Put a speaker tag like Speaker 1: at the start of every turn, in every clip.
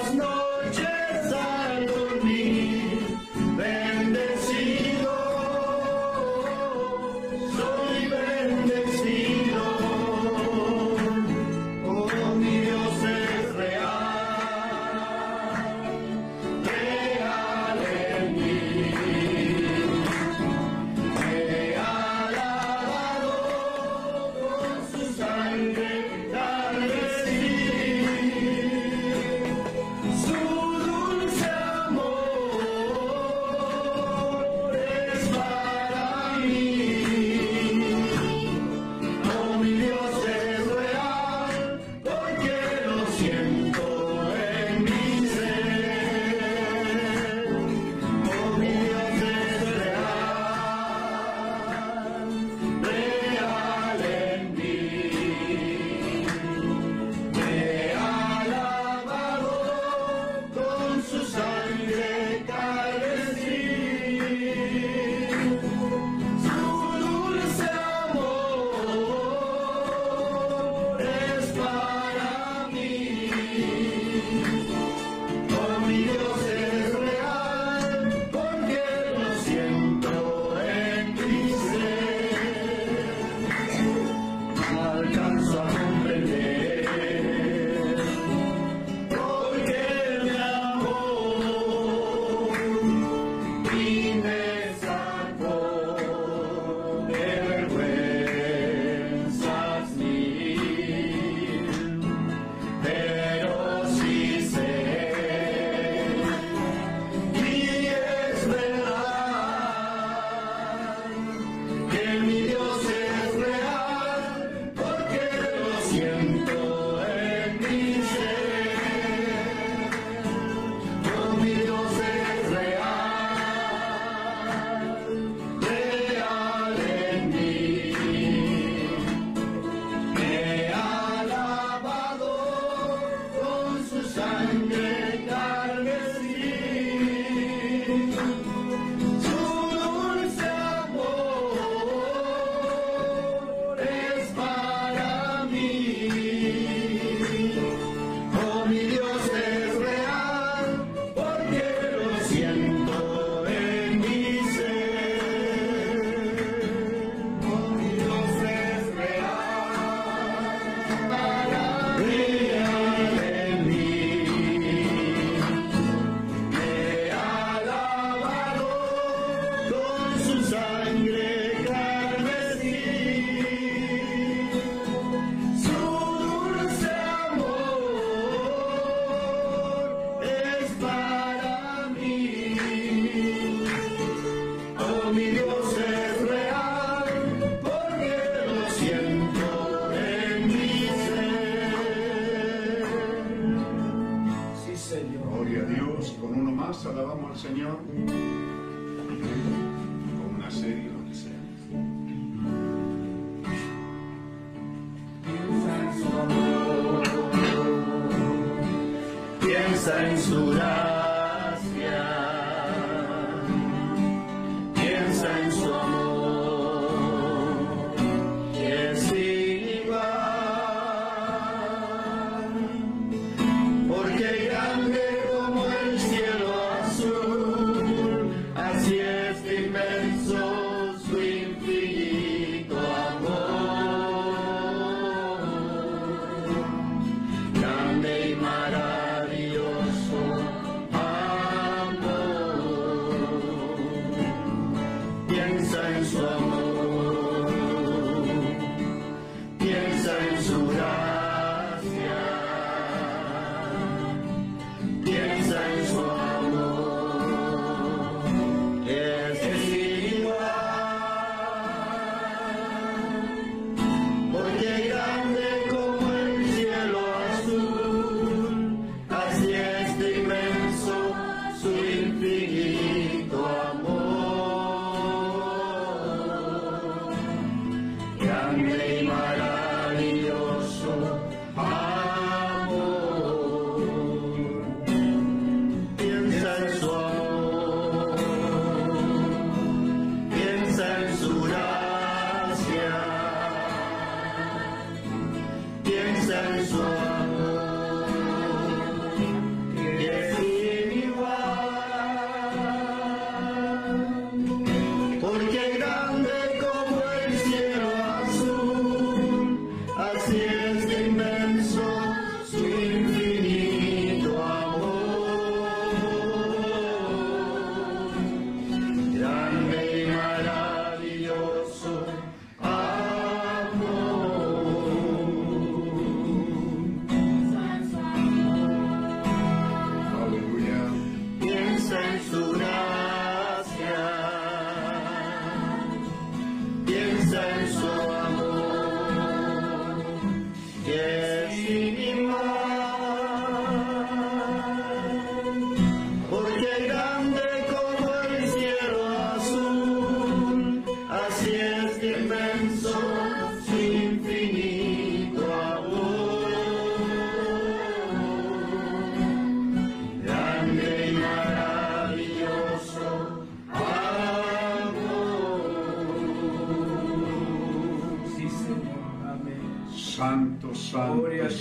Speaker 1: grande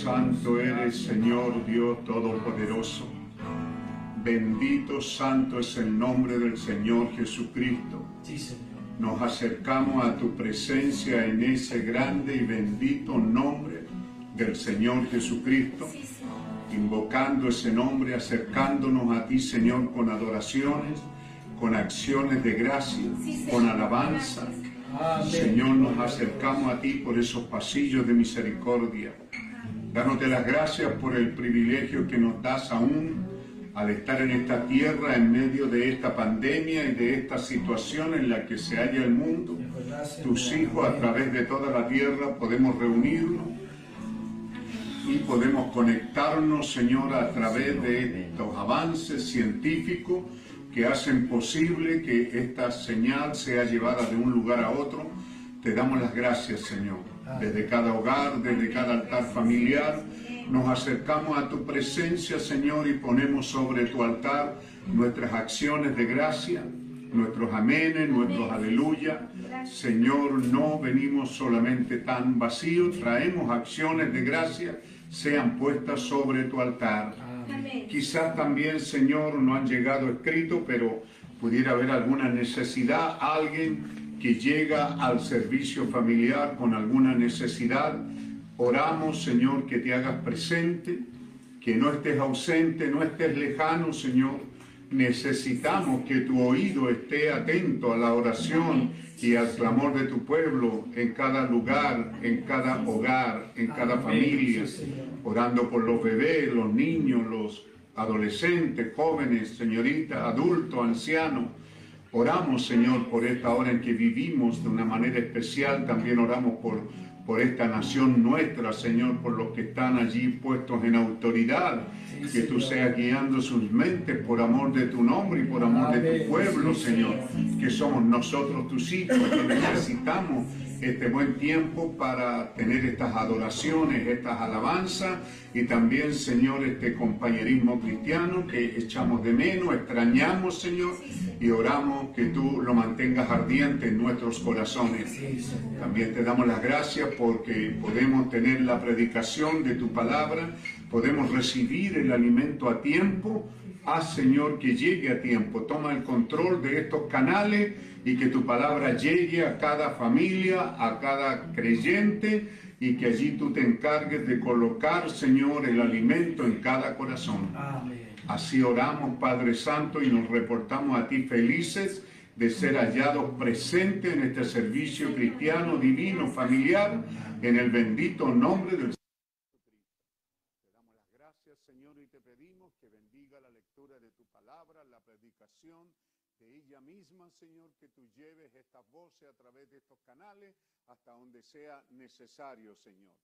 Speaker 2: santo, eres, Señor Dios Todopoderoso. Bendito, santo es el nombre del Señor Jesucristo.
Speaker 3: Sí, Señor.
Speaker 2: Nos acercamos a tu presencia en ese grande y bendito nombre del Señor Jesucristo, invocando ese nombre, acercándonos a ti, Señor, con adoraciones, con acciones de gracia, con alabanza. Señor, nos acercamos a ti por esos pasillos de misericordia. Dándote las gracias por el privilegio que nos das aún al estar en esta tierra en medio de esta pandemia y de esta situación en la que se halla el mundo. Tus hijos a través de toda la tierra podemos reunirnos y podemos conectarnos, Señor, a través de estos avances científicos que hacen posible que esta señal sea llevada de un lugar a otro. Te damos las gracias, Señor, desde cada hogar, desde cada altar familiar nos acercamos a tu presencia, Señor, y ponemos sobre tu altar nuestras acciones de gracia, nuestros amenes, nuestros aleluya. Señor, no venimos solamente tan vacíos, traemos acciones de gracia, sean puestas sobre tu altar. Quizás también, Señor, no han llegado escrito, pero pudiera haber alguna necesidad, alguien que llega al servicio familiar con alguna necesidad Oramos, Señor, que te hagas presente, que no estés ausente, no estés lejano, Señor. Necesitamos que tu oído esté atento a la oración y al clamor de tu pueblo en cada lugar, en cada hogar, en cada familia, orando por los bebés, los niños, los adolescentes, jóvenes, señoritas, adultos, ancianos. Oramos, Señor, por esta hora en que vivimos de una manera especial. También oramos por por esta nación nuestra, Señor, por los que están allí puestos en autoridad, que tú seas guiando sus mentes por amor de tu nombre y por amor de tu pueblo, Señor, que somos nosotros tus hijos, que necesitamos este buen tiempo para tener estas adoraciones, estas alabanzas y también, Señor, este compañerismo cristiano que echamos de menos, extrañamos, Señor, y oramos que tú lo mantengas ardiente en nuestros corazones. También te damos las gracias porque podemos tener la predicación de tu palabra, podemos recibir el alimento a tiempo. Haz, Señor, que llegue a tiempo. Toma el control de estos canales y que tu palabra llegue a cada familia, a cada creyente y que allí tú te encargues de colocar, Señor, el alimento en cada corazón. Así oramos, Padre Santo, y nos reportamos a ti felices de ser hallados presentes en este servicio cristiano, divino, familiar, en el bendito nombre del misma, Señor, que tú lleves estas voces a través de estos canales donde sea necesario, Señor.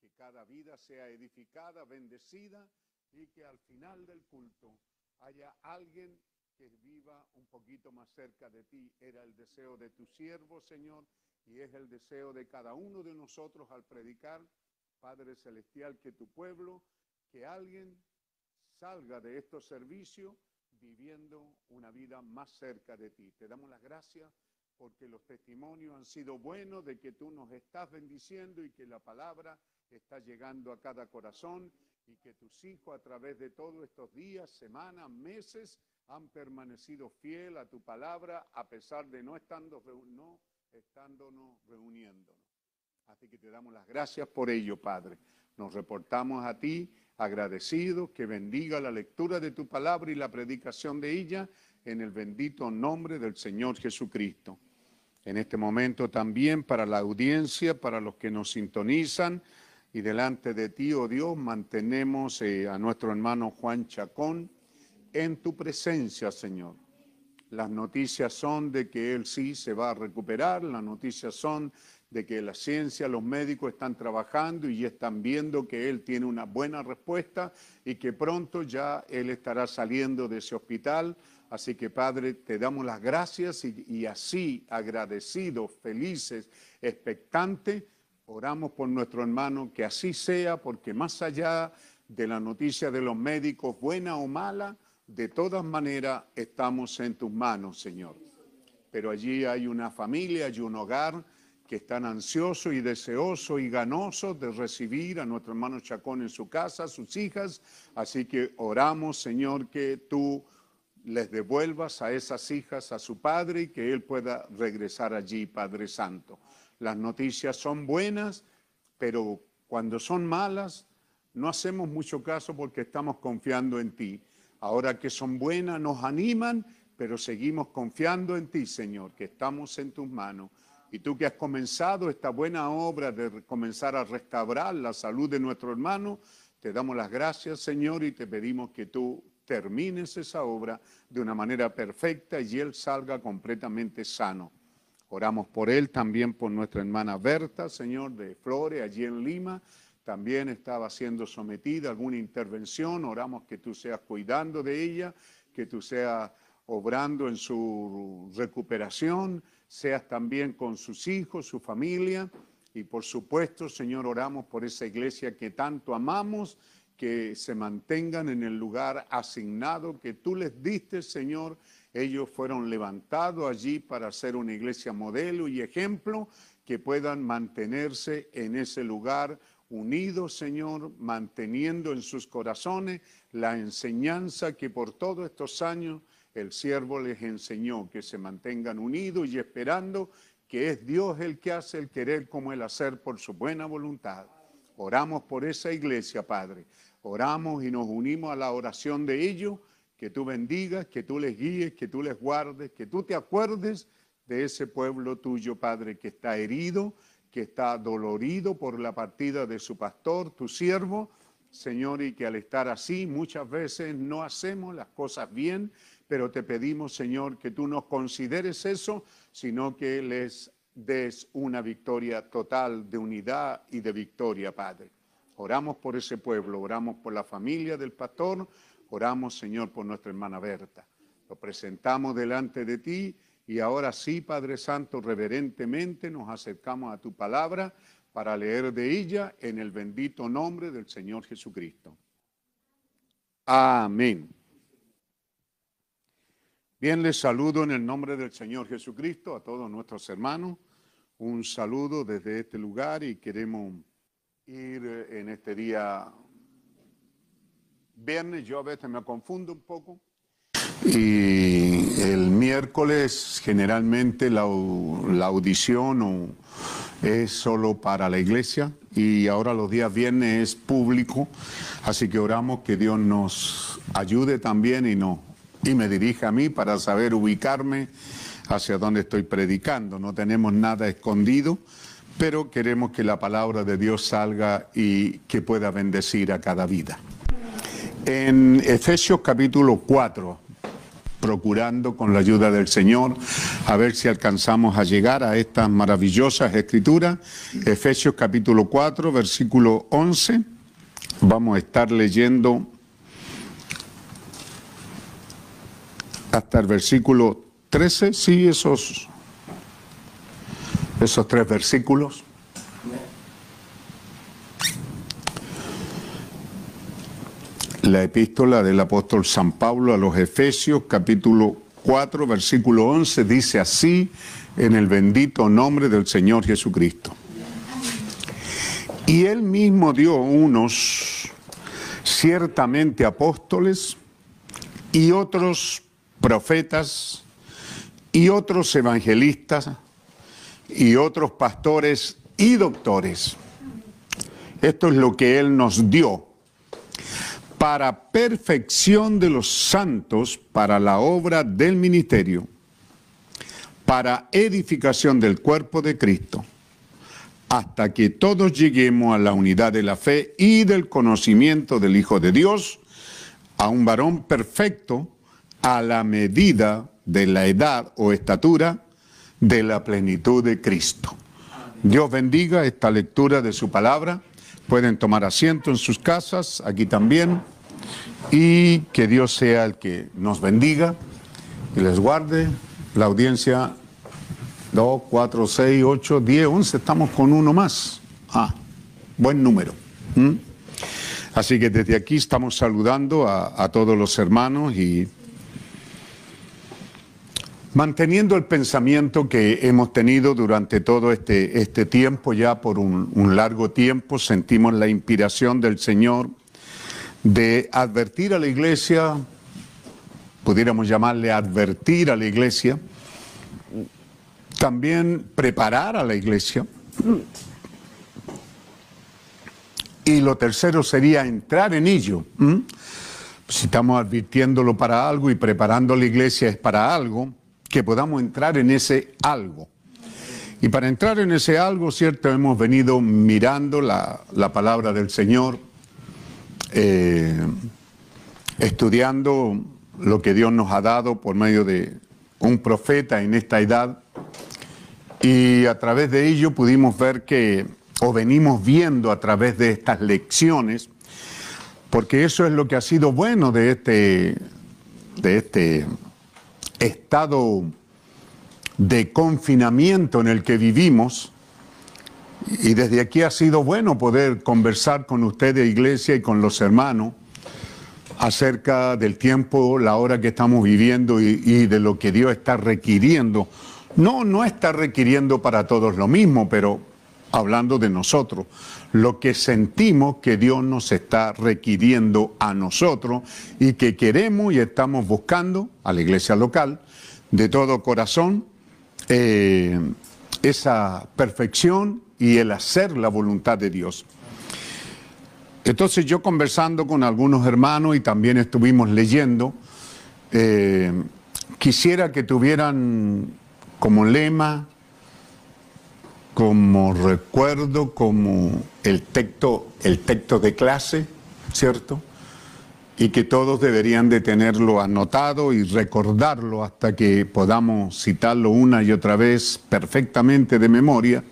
Speaker 2: Que cada vida sea edificada, bendecida y que al final del culto haya alguien que viva un poquito más cerca de ti. Era el deseo de tu siervo, Señor, y es el deseo de cada uno de nosotros al predicar, Padre Celestial, que tu pueblo, que alguien salga de estos servicios viviendo una vida más cerca de ti. Te damos las gracias porque los testimonios han sido buenos de que tú nos estás bendiciendo y que la palabra está llegando a cada corazón y que tus hijos a través de todos estos días, semanas, meses han permanecido fiel a tu palabra a pesar de no, estando, no estándonos reuniéndonos. Así que te damos las gracias por ello, Padre. Nos reportamos a ti agradecido, que bendiga la lectura de tu palabra y la predicación de ella en el bendito nombre del Señor Jesucristo. En este momento también para la audiencia, para los que nos sintonizan y delante de ti, oh Dios, mantenemos eh, a nuestro hermano Juan Chacón en tu presencia, Señor. Las noticias son de que él sí se va a recuperar, las noticias son de que la ciencia, los médicos están trabajando y están viendo que él tiene una buena respuesta y que pronto ya él estará saliendo de ese hospital. Así que Padre, te damos las gracias y, así agradecidos, felices, expectantes, oramos por nuestro hermano que así sea, porque más allá de la noticia de los médicos, buena o mala, de todas maneras estamos en tus manos, Señor. Pero allí hay una familia, hay un hogar que están ansiosos y deseosos y ganosos de recibir a nuestro hermano Chacón en su casa, sus hijas. Así que oramos, Señor, que tú les devuelvas a esas hijas a su padre y que él pueda regresar allí, Padre Santo. Las noticias son buenas, pero cuando son malas, no hacemos mucho caso porque estamos confiando en ti. Ahora que son buenas, nos animan, pero seguimos confiando en ti, Señor, que estamos en tus manos. Y tú que has comenzado esta buena obra de comenzar a restaurar la salud de nuestro hermano, te damos las gracias, Señor, y te pedimos que tú termines esa obra de una manera perfecta y él salga completamente sano. Oramos por él, también por nuestra hermana Berta, Señor, de Flores, allí en Lima. También estaba siendo sometida a alguna intervención. Oramos que tú seas cuidando de ella, que tú seas obrando en su recuperación, seas también con sus hijos, su familia. Y por supuesto, Señor, oramos por esa iglesia que tanto amamos, que se mantengan en el lugar asignado que tú les diste, Señor. Ellos fueron levantados allí para ser una iglesia modelo y ejemplo, que puedan mantenerse en ese lugar unidos, Señor, manteniendo en sus corazones la enseñanza que por todos estos años el siervo les enseñó, que se mantengan unidos y esperando que es Dios el que hace el querer como el hacer por su buena voluntad. Oramos por esa iglesia, Padre. Oramos y nos unimos a la oración de ellos, que tú bendigas, que tú les guíes, que tú les guardes, que tú te acuerdes de ese pueblo tuyo, Padre, que está herido, que está dolorido por la partida de su pastor, tu siervo, Señor, y que al estar así muchas veces no hacemos las cosas bien, pero te pedimos, Señor, que tú no consideres eso, sino que les des una victoria total de unidad y de victoria, Padre. Oramos por ese pueblo, oramos por la familia del pastor, oramos, Señor, por nuestra hermana Berta. Lo presentamos delante de ti y ahora sí, Padre Santo, reverentemente nos acercamos a tu palabra para leer de ella en el bendito nombre del Señor Jesucristo. Amén. Bien, les saludo en el nombre del Señor Jesucristo a todos nuestros hermanos. Un saludo desde este lugar y queremos ir eh, en este día viernes. Yo a veces me confundo un poco. Y el miércoles generalmente la, audición es solo para la iglesia y ahora los días viernes es público. Así que oramos que Dios nos ayude también y no y me dirige a mí para saber ubicarme hacia dónde estoy predicando. No tenemos nada escondido, pero queremos que la palabra de Dios salga y que pueda bendecir a cada vida. En Efesios capítulo 4, procurando con la ayuda del Señor a ver si alcanzamos a llegar a estas maravillosas escrituras. Efesios capítulo 4, versículo 11. Vamos a estar leyendo hasta el versículo 13, sí, esos, esos tres versículos. La epístola del apóstol San Pablo a los Efesios, capítulo 4, versículo 11, dice así, en el bendito nombre del Señor Jesucristo. Y él mismo dio unos ciertamente apóstoles y otros profetas y otros evangelistas y otros pastores y doctores. Esto es lo que Él nos dio para perfección de los santos, para la obra del ministerio, para edificación del cuerpo de Cristo, hasta que todos lleguemos a la unidad de la fe y del conocimiento del Hijo de Dios, a un varón perfecto, a la medida de la edad o estatura de la plenitud de Cristo. Dios bendiga esta lectura de su palabra. Pueden tomar asiento en sus casas, aquí también. Y que Dios sea el que nos bendiga y les guarde. La audiencia 2, 4, 6, 8, 10, 11. Estamos con uno más. Ah, buen número. ¿Mm? Así que desde aquí estamos saludando a, a todos los hermanos y Manteniendo el pensamiento que hemos tenido durante todo este, este tiempo, ya por un, largo tiempo, sentimos la inspiración del Señor de advertir a la iglesia, pudiéramos llamarle advertir a la iglesia, también preparar a la iglesia. Y lo tercero sería entrar en ello. Si estamos advirtiéndolo para algo y preparando a la iglesia es para algo, que podamos entrar en ese algo. Y para entrar en ese algo, cierto, hemos venido mirando la, palabra del Señor, eh, estudiando lo que Dios nos ha dado por medio de un profeta en esta edad. Y a través de ello pudimos ver que, o venimos viendo a través de estas lecciones, porque eso es lo que ha sido bueno de este, de este estado de confinamiento en el que vivimos. Y desde aquí ha sido bueno poder conversar con ustedes, iglesia, y con los hermanos acerca del tiempo, la hora que estamos viviendo y, y, de lo que Dios está requiriendo. No, no está requiriendo para todos lo mismo, pero hablando de nosotros, lo que sentimos que Dios nos está requiriendo a nosotros y que queremos y estamos buscando a la iglesia local de todo corazón eh, esa perfección y el hacer la voluntad de Dios. Entonces yo conversando con algunos hermanos y también estuvimos leyendo, eh, quisiera que tuvieran como lema como recuerdo, como el texto, el texto de clase, ¿cierto? Y que todos deberían de tenerlo anotado y recordarlo hasta que podamos citarlo una y otra vez perfectamente de memoria,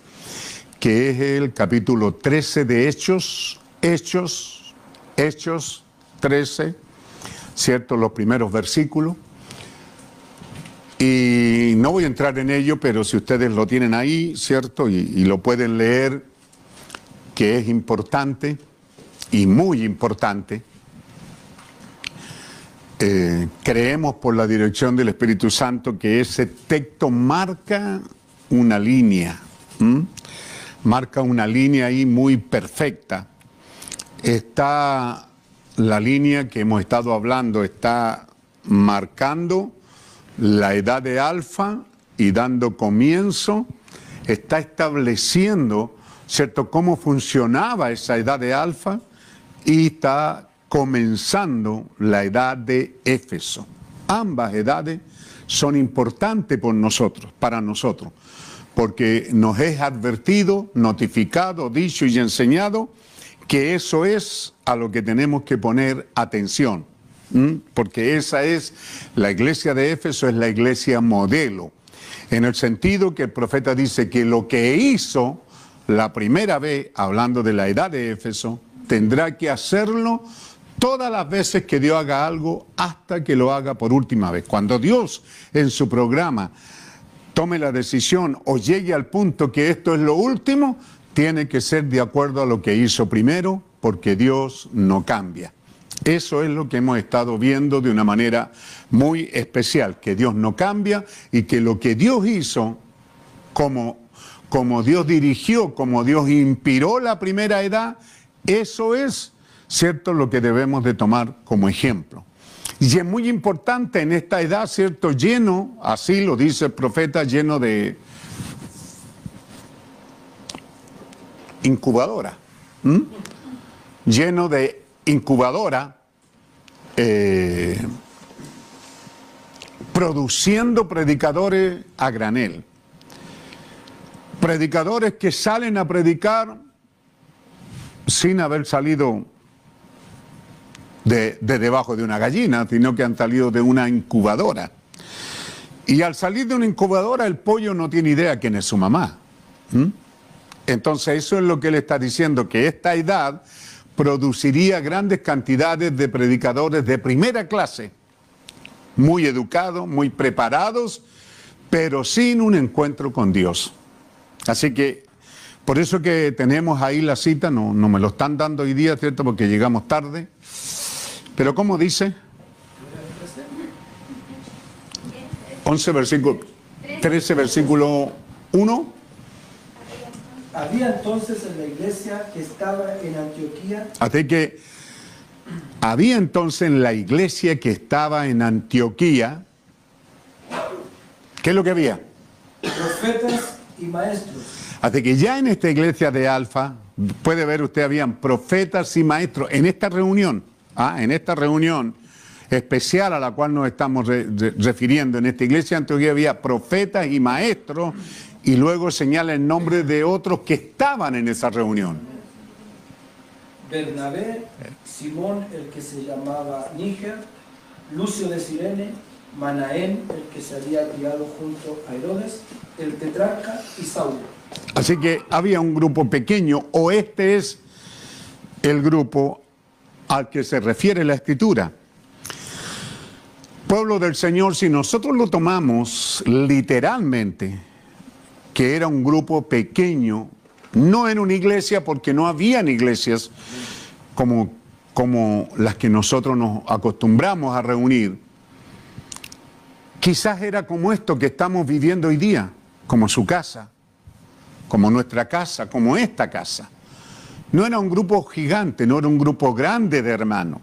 Speaker 2: que es el capítulo 13 de Hechos, Hechos, Hechos 13, ¿cierto? Los primeros versículos. Y no voy a entrar en ello, pero si ustedes lo tienen ahí, ¿cierto? Y, lo pueden leer, que es importante y muy importante. Eh, creemos por la dirección del Espíritu Santo que ese texto marca una línea, marca una línea ahí muy perfecta. Está la línea que hemos estado hablando, está marcando la edad de alfa y dando comienzo, está estableciendo, ¿cierto?, cómo funcionaba esa edad de alfa y está comenzando la edad de Éfeso. Ambas edades son importantes por nosotros, para nosotros, porque nos es advertido, notificado, dicho y enseñado que eso es a lo que tenemos que poner atención porque esa es, la iglesia de Éfeso es la iglesia modelo, en el sentido que el profeta dice que lo que hizo la primera vez, hablando de la edad de Éfeso, tendrá que hacerlo todas las veces que Dios haga algo hasta que lo haga por última vez. Cuando Dios en su programa tome la decisión o llegue al punto que esto es lo último, tiene que ser de acuerdo a lo que hizo primero, porque Dios no cambia. Eso es lo que hemos estado viendo de una manera muy especial, que Dios no cambia y que lo que Dios hizo, como, como Dios dirigió, como Dios inspiró la primera edad, eso es, ¿cierto?, lo que debemos de tomar como ejemplo. Y es muy importante en esta edad, ¿cierto?, lleno, así lo dice el profeta, lleno de incubadora, lleno de incubadora, eh, produciendo predicadores a granel. Predicadores que salen a predicar sin haber salido de, debajo de una gallina, sino que han salido de una incubadora. Y al salir de una incubadora, el pollo no tiene idea quién es su mamá. Entonces, eso es lo que él está diciendo, que esta edad produciría grandes cantidades de predicadores de primera clase, muy educados, muy preparados, pero sin un encuentro con Dios. Así que por eso que tenemos ahí la cita, no, no me lo están dando hoy día, ¿cierto? Porque llegamos tarde. Pero ¿cómo dice? 11 versículo 13 versículo 1.
Speaker 3: Había entonces en la iglesia que estaba en Antioquía.
Speaker 2: Así que había entonces en la iglesia que estaba en Antioquía. ¿Qué es lo que había?
Speaker 3: Profetas y maestros.
Speaker 2: Así que ya en esta iglesia de Alfa, puede ver usted, habían profetas y maestros en esta reunión, ¿ah? en esta reunión especial a la cual nos estamos refiriendo. En esta iglesia de Antioquía había profetas y maestros y luego señala el nombre de otros que estaban en esa reunión.
Speaker 3: Bernabé, Simón, el que se llamaba Níger, Lucio de Sirene, Manaén, el que se había criado junto a Herodes, el tetrarca y Saulo.
Speaker 2: Así que había un grupo pequeño, o este es el grupo al que se refiere la escritura. Pueblo del Señor, si nosotros lo tomamos literalmente, que era un grupo pequeño, no en una iglesia, porque no habían iglesias como, como las que nosotros nos acostumbramos a reunir. Quizás era como esto que estamos viviendo hoy día, como su casa, como nuestra casa, como esta casa. No era un grupo gigante, no era un grupo grande de hermanos.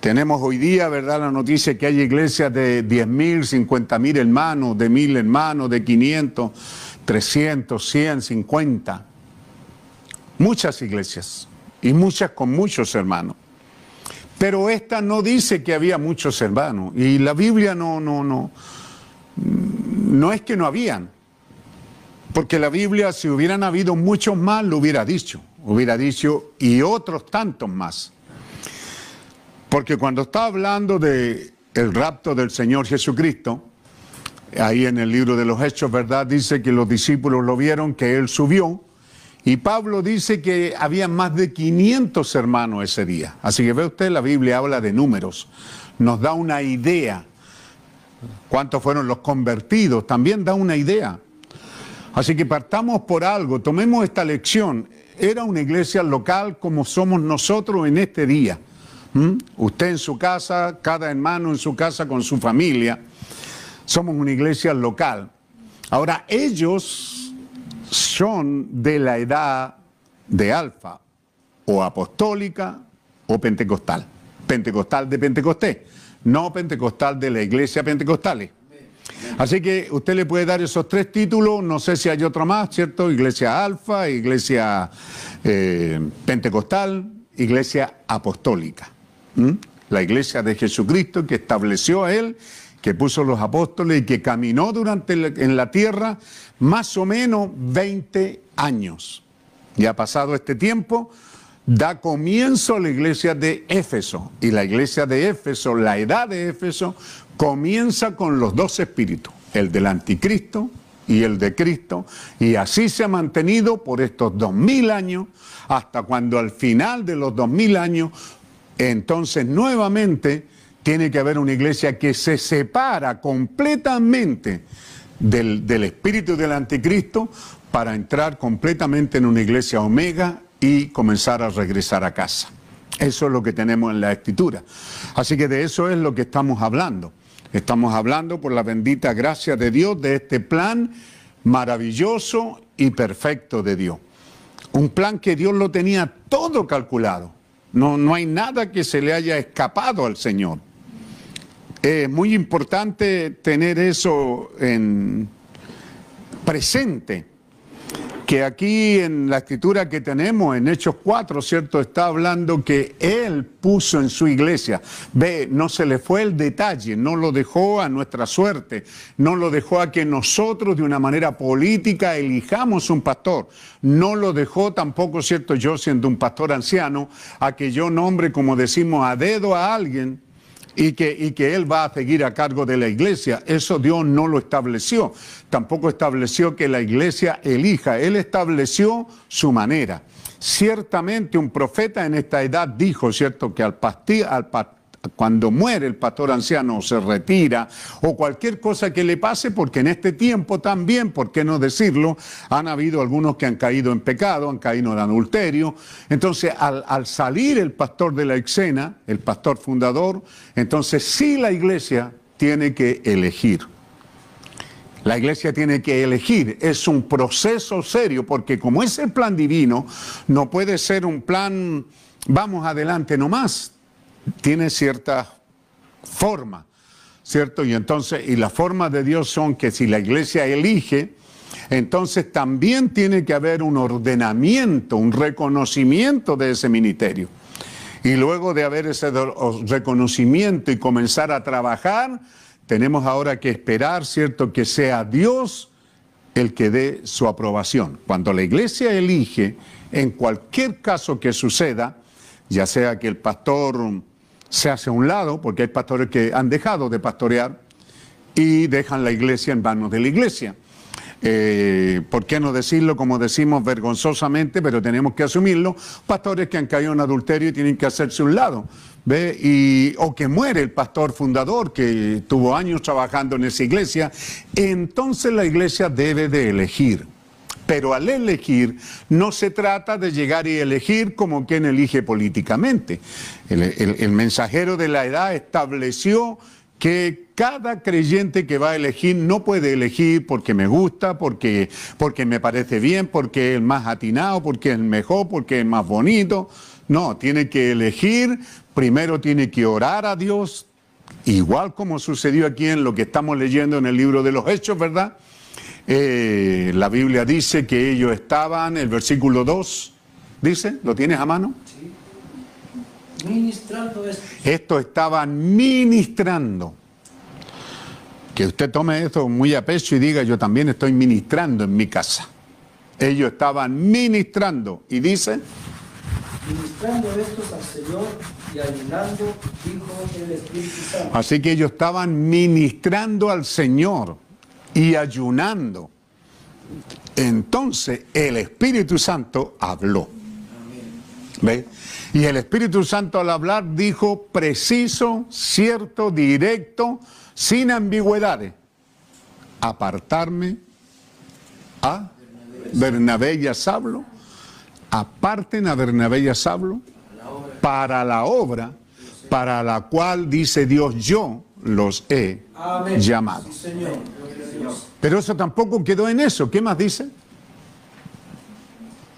Speaker 2: Tenemos hoy día, ¿verdad?, la noticia que hay iglesias de 10.000, 50.000 hermanos, de 1.000 hermanos, de 500, 300, 100, 50. Muchas iglesias y muchas con muchos hermanos. Pero esta no dice que había muchos hermanos y la Biblia no, no, no, no es que no habían. Porque la Biblia, si hubieran habido muchos más, lo hubiera dicho. Hubiera dicho, y otros tantos más. Porque cuando está hablando de el rapto del Señor Jesucristo, ahí en el libro de los Hechos, ¿verdad? Dice que los discípulos lo vieron, que Él subió. Y Pablo dice que había más de 500 hermanos ese día. Así que ve usted, la Biblia habla de números. Nos da una idea. ¿Cuántos fueron los convertidos? También da una idea. Así que partamos por algo, tomemos esta lección. Era una iglesia local como somos nosotros en este día. ¿Mm? Usted en su casa, cada hermano en su casa con su familia. Somos una iglesia local. Ahora, ellos son de la edad de alfa, o apostólica, o pentecostal. Pentecostal de Pentecostés, no pentecostal de la iglesia pentecostal. Así que usted le puede dar esos tres títulos, no sé si hay otro más, ¿cierto? Iglesia alfa, iglesia eh, pentecostal, iglesia apostólica. La iglesia de Jesucristo que estableció a él, que puso los apóstoles y que caminó durante en la tierra más o menos 20 años. Y ha pasado este tiempo, da comienzo a la iglesia de Éfeso. Y la iglesia de Éfeso, la edad de Éfeso, comienza con los dos espíritus, el del anticristo y el de Cristo, y así se ha mantenido por estos dos mil años, hasta cuando al final de los dos mil años entonces nuevamente tiene que haber una iglesia que se separa completamente del, espíritu del anticristo para entrar completamente en una iglesia omega y comenzar a regresar a casa. Eso es lo que tenemos en la escritura. Así que de eso es lo que estamos hablando. Estamos hablando por la bendita gracia de Dios de este plan maravilloso y perfecto de Dios. Un plan que Dios lo tenía todo calculado. No, no hay nada que se le haya escapado al Señor. Es muy importante tener eso en presente que aquí en la escritura que tenemos, en Hechos 4, ¿cierto? Está hablando que Él puso en su iglesia. Ve, no se le fue el detalle, no lo dejó a nuestra suerte, no lo dejó a que nosotros de una manera política elijamos un pastor, no lo dejó tampoco, ¿cierto? Yo siendo un pastor anciano, a que yo nombre, como decimos, a dedo a alguien y que, y que Él va a seguir a cargo de la iglesia. Eso Dios no lo estableció. Tampoco estableció que la iglesia elija. Él estableció su manera. Ciertamente un profeta en esta edad dijo, ¿cierto?, que al, pastor al, cuando muere el pastor anciano se retira o cualquier cosa que le pase, porque en este tiempo también, ¿por qué no decirlo? Han habido algunos que han caído en pecado, han caído en adulterio. Entonces, al, al salir el pastor de la escena, el pastor fundador, entonces sí la iglesia tiene que elegir. La iglesia tiene que elegir, es un proceso serio, porque como es el plan divino, no puede ser un plan, vamos adelante nomás, tiene cierta forma, ¿cierto? Y entonces, y las formas de Dios son que si la iglesia elige, entonces también tiene que haber un ordenamiento, un reconocimiento de ese ministerio. Y luego de haber ese reconocimiento y comenzar a trabajar, tenemos ahora que esperar, ¿cierto?, que sea Dios el que dé su aprobación. Cuando la iglesia elige, en cualquier caso que suceda, ya sea que el pastor se hace a un lado, porque hay pastores que han dejado de pastorear y dejan la iglesia en manos de la iglesia. Eh, ¿por qué no decirlo como decimos vergonzosamente, pero tenemos que asumirlo? Pastores que han caído en adulterio y tienen que hacerse un lado. ¿Ve? Y, o que muere el pastor fundador que tuvo años trabajando en esa iglesia, entonces la iglesia debe de elegir. Pero al elegir no se trata de llegar y elegir como quien elige políticamente. el mensajero de la edad estableció que cada creyente que va a elegir no puede elegir porque me gusta, porque, porque me parece bien, porque es el más atinado, porque es el mejor, porque es el más bonito. No, tiene que elegir, primero tiene que orar a Dios, igual como sucedió aquí en lo que estamos leyendo en el libro de los Hechos, ¿verdad? Eh, la Biblia dice que ellos estaban, el versículo 2, dice, ¿lo tienes a mano? Sí
Speaker 3: ministrando esto.
Speaker 2: Esto estaban ministrando. Que usted tome esto muy a pecho y diga, yo también estoy ministrando en mi casa. Ellos estaban ministrando y dice...
Speaker 3: Ministrando estos al Señor y ayunando, dijo el Espíritu Santo.
Speaker 2: Así que ellos estaban ministrando al Señor y ayunando. Entonces el Espíritu Santo habló. ¿Ve? Y el Espíritu Santo al hablar dijo preciso, cierto, directo, sin ambigüedades. Apartarme a Bernabé y a Sablo, aparten a Bernabé y a Sablo para la obra para la cual dice Dios yo los he llamado. Pero eso tampoco quedó en eso. ¿Qué más dice?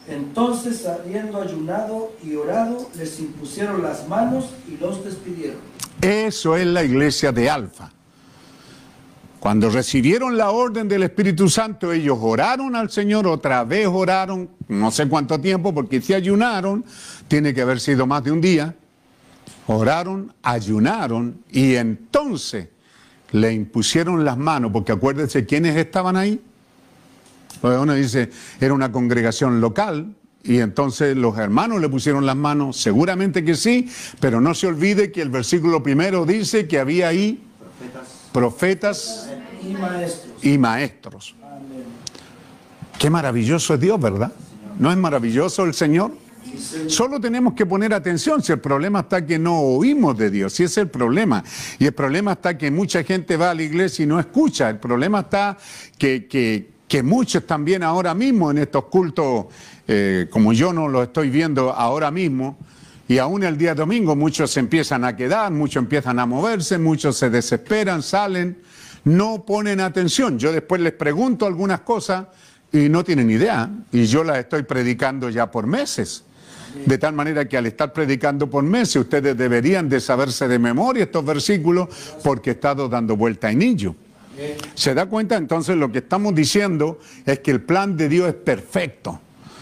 Speaker 3: Entonces, habiendo ayunado y orado, les impusieron las manos y los despidieron.
Speaker 2: Eso es la iglesia de Alfa. Cuando recibieron la orden del Espíritu Santo, ellos oraron al Señor, otra vez oraron, no sé cuánto tiempo, porque si ayunaron, tiene que haber sido más de un día. Oraron, ayunaron y entonces le impusieron las manos, porque acuérdense quiénes estaban ahí uno dice, era una congregación local, y entonces los hermanos le pusieron las manos, seguramente que sí, pero no se olvide que el versículo primero dice que había ahí profetas, y maestros. Qué maravilloso es Dios, ¿verdad? ¿No es maravilloso el Señor? Solo tenemos que poner atención si el problema está que no oímos de Dios, si es el problema. Y el problema está que mucha gente va a la iglesia y no escucha. El problema está que, que, muchos también ahora mismo en estos cultos, eh, como yo no lo estoy viendo ahora mismo, y aún el día domingo muchos se empiezan a quedar, muchos empiezan a moverse, muchos se desesperan, salen, no ponen atención. Yo después les pregunto algunas cosas y no tienen idea, y yo las estoy predicando ya por meses. De tal manera que al estar predicando por meses, ustedes deberían de saberse de memoria estos versículos porque he estado dando vuelta en ellos. ¿Se da cuenta? Entonces lo que estamos diciendo es que el plan de Dios es perfecto.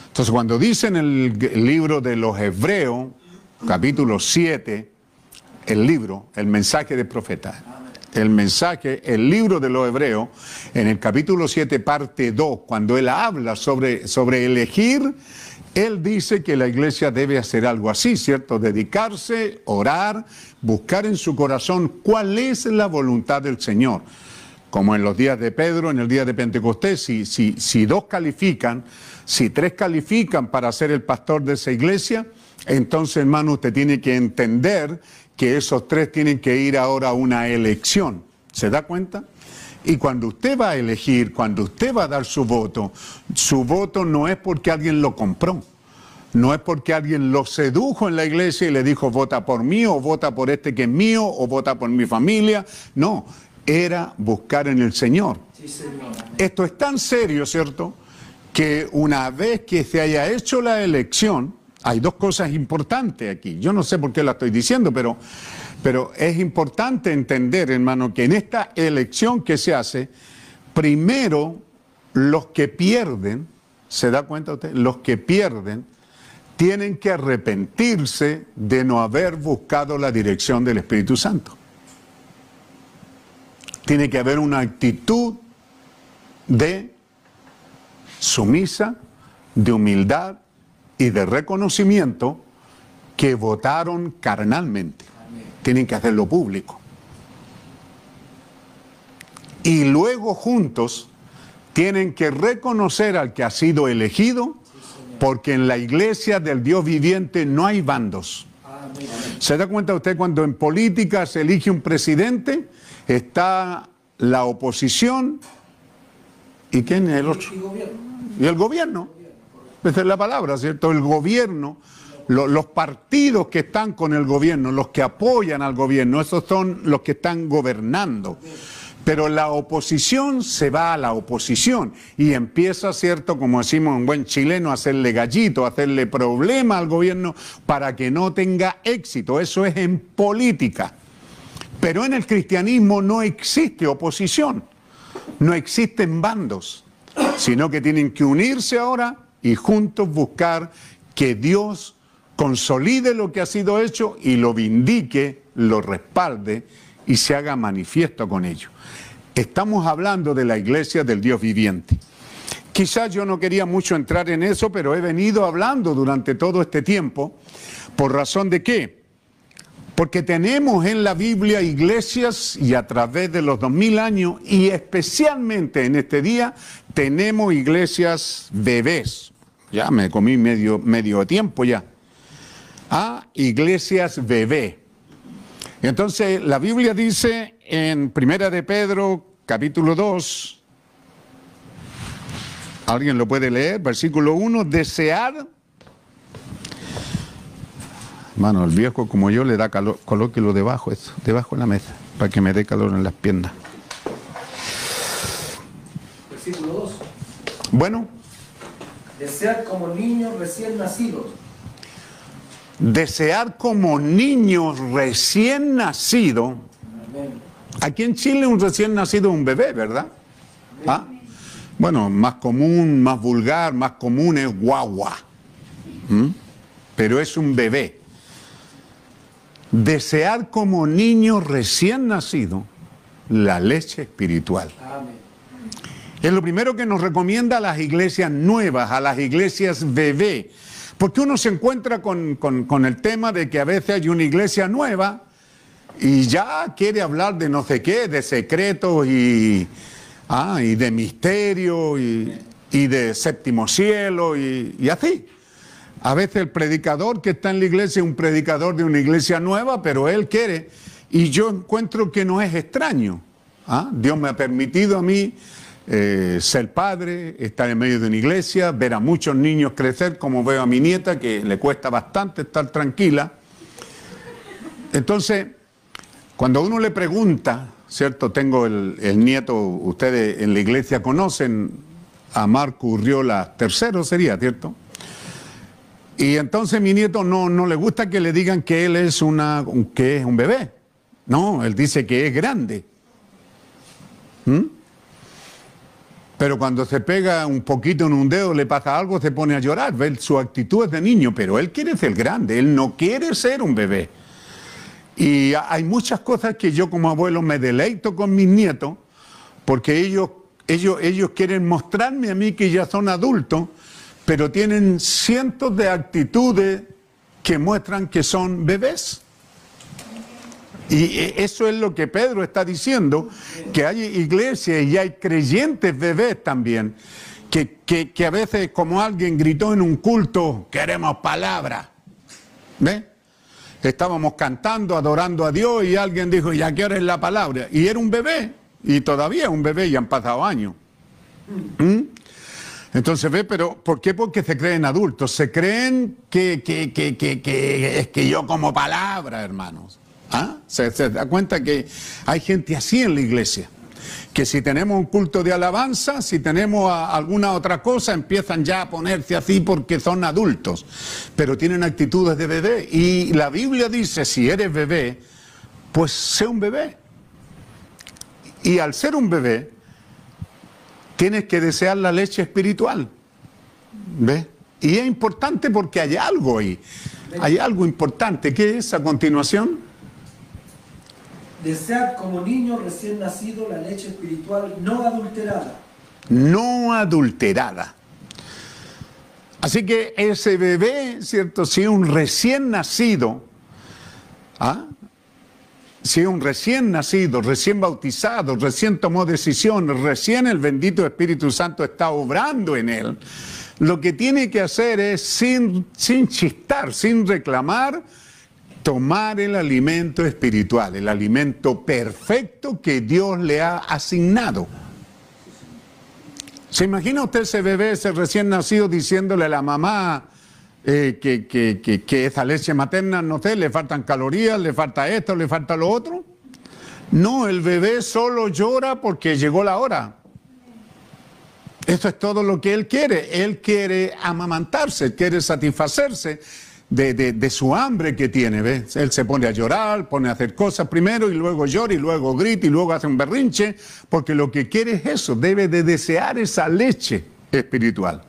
Speaker 2: Entonces cuando dice en el libro de los Hebreos, capítulo 7, el libro, el mensaje del profeta, el mensaje, el libro de los Hebreos, en el capítulo 7, parte 2, cuando él habla sobre, sobre elegir, él dice que la iglesia debe hacer algo así, ¿cierto? Dedicarse, orar, buscar en su corazón cuál es la voluntad del Señor como en los días de Pedro, en el día de Pentecostés, si, dos califican, si tres califican para ser el pastor de esa iglesia, entonces hermano usted tiene que entender que esos tres tienen que ir ahora a una elección. ¿Se da cuenta? Y cuando usted va a elegir, cuando usted va a dar su voto, su voto no es porque alguien lo compró. No es porque alguien lo sedujo en la iglesia y le dijo vota por mí o vota por este que es mío o vota por mi familia. No, era buscar en el Señor.
Speaker 3: Sí, Señor.
Speaker 2: Esto es tan serio, ¿cierto? Que una vez que se haya hecho la elección, hay dos cosas importantes aquí. Yo no sé por qué la estoy diciendo, pero, pero es importante entender, hermano, que en esta elección que se hace, primero los que pierden, ¿se da cuenta usted? Los que pierden tienen que arrepentirse de no haber buscado la dirección del Espíritu Santo. Tiene que haber una actitud de sumisa, de humildad y de reconocimiento que votaron carnalmente. Tienen que hacerlo público. Y luego juntos tienen que reconocer al que ha sido elegido, porque en la iglesia del Dios viviente no hay bandos. ¿Se da cuenta usted cuando en política se elige un presidente? Está la oposición y quién es el otro?
Speaker 3: Y
Speaker 2: el gobierno. Esa es la palabra, ¿cierto? El gobierno, lo- los partidos que están con el gobierno, los que apoyan al gobierno, esos son los que están gobernando. Pero la oposición se va a la oposición y empieza, ¿cierto? Como decimos en buen chileno, a hacerle gallito, a hacerle problema al gobierno para que no tenga éxito. Eso es en política. Pero en el cristianismo no existe oposición, no existen bandos, sino que tienen que unirse ahora y juntos buscar que Dios consolide lo que ha sido hecho y lo vindique, lo respalde y se haga manifiesto con ello. Estamos hablando de la iglesia del Dios viviente. Quizás yo no quería mucho entrar en eso, pero he venido hablando durante todo este tiempo. ¿Por razón de qué? Porque tenemos en la Biblia iglesias y a través de los dos mil años y especialmente en este día tenemos iglesias bebés. Ya me comí medio, medio tiempo ya. Ah, iglesias bebé. Entonces la Biblia dice en Primera de Pedro capítulo 2, ¿alguien lo puede leer? Versículo 1, desear Hermano, el viejo como yo le da calor, colóquelo debajo, eso, debajo de la mesa, para que me dé calor en las piernas.
Speaker 3: Versículo 2.
Speaker 2: Bueno,
Speaker 3: Desear como niños recién nacidos.
Speaker 2: Desear como niños recién nacido, aquí en Chile un recién nacido es un bebé, ¿verdad? ¿Ah? Bueno, más común, más vulgar, más común es guagua. ¿Mm? Pero es un bebé. Desear como niño recién nacido la leche espiritual. Es lo primero que nos recomienda a las iglesias nuevas, a las iglesias bebé. Porque uno se encuentra con, con- el tema de que a veces hay una iglesia nueva y ya quiere hablar de no sé qué, de secretos y, ah, y de misterio y, y de séptimo cielo y, y así. A veces el predicador que está en la iglesia es un predicador de una iglesia nueva, pero él quiere. Y yo encuentro que no es extraño. ¿ah? Dios me ha permitido a mí eh, ser padre, estar en medio de una iglesia, ver a muchos niños crecer, como veo a mi nieta, que le cuesta bastante estar tranquila. Entonces, cuando uno le pregunta, ¿cierto? Tengo el, nieto, ustedes en la iglesia conocen a Marco Urriola tercero, sería, ¿cierto? Y entonces mi nieto no, no le gusta que le digan que él es, una, que es un bebé. No, él dice que es grande. ¿Mm? Pero cuando se pega un poquito en un dedo, le pasa algo, se pone a llorar. Su actitud es de niño, pero él quiere ser grande, él no quiere ser un bebé. Y hay muchas cosas que yo como abuelo me deleito con mis nietos, porque ellos, ellos, ellos quieren mostrarme a mí que ya son adultos, pero tienen cientos de actitudes que muestran que son bebés. Y eh, eso es lo que Pedro está diciendo, que hay iglesias y hay creyentes bebés también, que, que- que a veces como alguien gritó en un culto, queremos palabra. ¿Ve? Estábamos cantando, adorando a Dios y alguien dijo, ¿ya qué hora es la palabra? Y era un bebé, y todavía es un bebé y han pasado años. ¿Mm? Entonces, ve, pero ¿por qué? Porque se creen adultos, se creen que, que, que, que, que es que yo como palabra, hermanos. ¿Ah? ¿Se, ¿Se da cuenta que hay gente así en la iglesia? que si tenemos un culto de alabanza, si tenemos alguna otra cosa, empiezan ya a ponerse así porque son adultos, pero tienen actitudes de bebé. Y la Biblia dice, si eres bebé, pues sé un bebé. Y al ser un bebé, tienes que desear la leche espiritual. ¿Ves? Y es importante porque hay algo ahí. Hay algo importante. ¿Qué es a continuación?
Speaker 3: Desead como niño recién nacido la leche espiritual no adulterada.
Speaker 2: No adulterada. Así que ese bebé, ¿cierto? Si un recién nacido, ¿ah? si un recién nacido, recién bautizado, recién tomó decisiones, recién el bendito Espíritu Santo está obrando en él, lo que tiene que hacer es sin, sin chistar, sin reclamar, tomar el alimento espiritual, el alimento perfecto que Dios le ha asignado. ¿Se imagina usted ese bebé, ese recién nacido, diciéndole a la mamá eh, que, que, que, esa leche materna, no sé, le faltan calorías, le falta esto, le falta lo otro? No, el bebé solo llora porque llegó la hora. Eso es todo lo que él quiere. Él quiere amamantarse, quiere satisfacerse de, su hambre que tiene, ¿ves? Él se pone a llorar, pone a hacer cosas primero y luego llora y luego grita y luego hace un berrinche, porque lo que quiere es eso, debe de desear esa leche espiritual,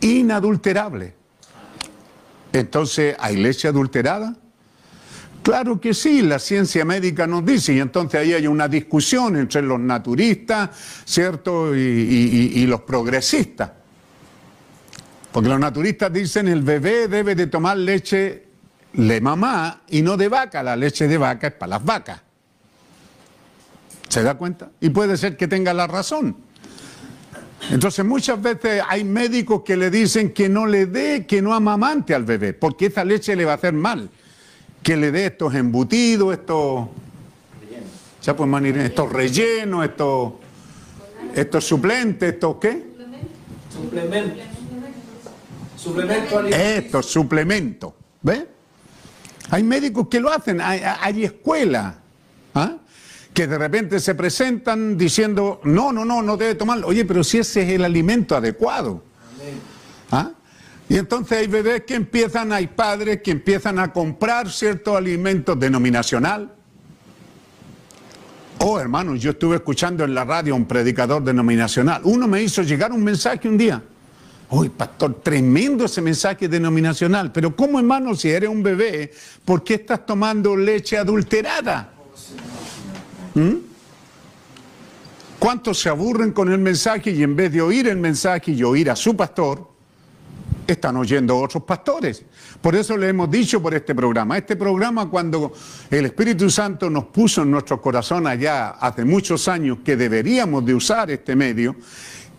Speaker 2: inadulterable. Entonces, ¿hay leche adulterada? Claro que sí, la ciencia médica nos dice, y entonces ahí hay una discusión entre los naturistas, ¿cierto? y los progresistas. Porque los naturistas dicen el bebé debe de tomar leche de mamá y no de vaca. La leche de vaca es para las vacas. ¿Se da cuenta? Y puede ser que tenga la razón. Entonces muchas veces hay médicos que le dicen que no le dé, que no amamante al bebé, porque esa leche le va a hacer mal. Que le dé estos embutidos, estos... Ya pues, manir, estos rellenos, estos, estos suplentes, estos qué?
Speaker 3: Suplementos. Suplemento
Speaker 2: Esto, suplemento. ¿Ves? Hay médicos que lo hacen, hay, hay escuelas ¿ah? que de repente se presentan diciendo, no, no, no, no debe tomarlo. Oye, pero si ese es el alimento adecuado. ¿Ah? Y entonces hay bebés que empiezan, hay padres que empiezan a comprar ciertos alimentos denominacional. Oh, hermano, yo estuve escuchando en la radio a un predicador denominacional. Uno me hizo llegar un mensaje un día. Uy, pastor, tremendo ese mensaje denominacional. Pero ¿cómo, hermano, si eres un bebé, por qué estás tomando leche adulterada? ¿Mm? ¿Cuántos se aburren con el mensaje y en vez de oír el mensaje y oír a su pastor, están oyendo a otros pastores? Por eso le hemos dicho por este programa. Este programa cuando el Espíritu Santo nos puso en nuestro corazón allá hace muchos años que deberíamos de usar este medio,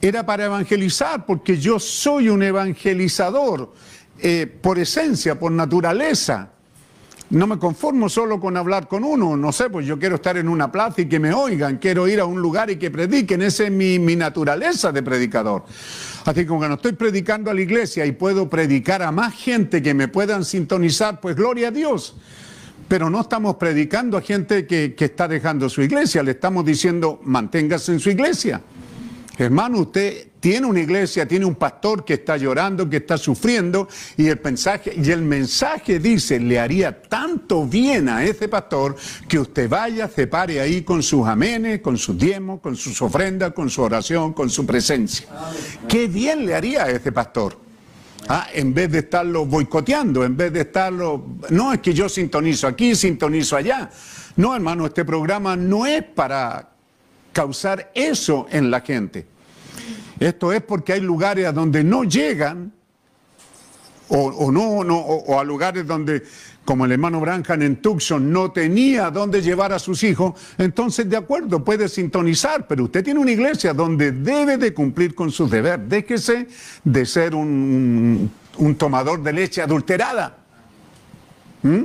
Speaker 2: era para evangelizar, porque yo soy un evangelizador eh, por esencia, por naturaleza. No me conformo solo con hablar con uno, no sé, pues yo quiero estar en una plaza y que me oigan, quiero ir a un lugar y que prediquen, esa es mi, mi naturaleza de predicador. Así que no estoy predicando a la iglesia y puedo predicar a más gente que me puedan sintonizar, pues gloria a Dios. Pero no estamos predicando a gente que, que está dejando su iglesia, le estamos diciendo manténgase en su iglesia. Hermano, usted tiene una iglesia, tiene un pastor que está llorando, que está sufriendo, y el mensaje, y el mensaje dice, le haría tanto bien a ese pastor que usted vaya, se pare ahí con sus amenes, con sus diezmos, con sus ofrendas, con su oración, con su presencia. Qué bien le haría a ese pastor. Ah, en vez de estarlo boicoteando, en vez de estarlo... No es que yo sintonizo aquí, sintonizo allá. No, hermano, este programa no es para causar eso en la gente. Esto es porque hay lugares a donde no llegan, o, o no, no o, a lugares donde, como el hermano Branham en Tucson, no tenía dónde llevar a sus hijos, entonces de acuerdo, puede sintonizar, pero usted tiene una iglesia donde debe de cumplir con su deber. Déjese de ser un, un, un tomador de leche adulterada. ¿Mm?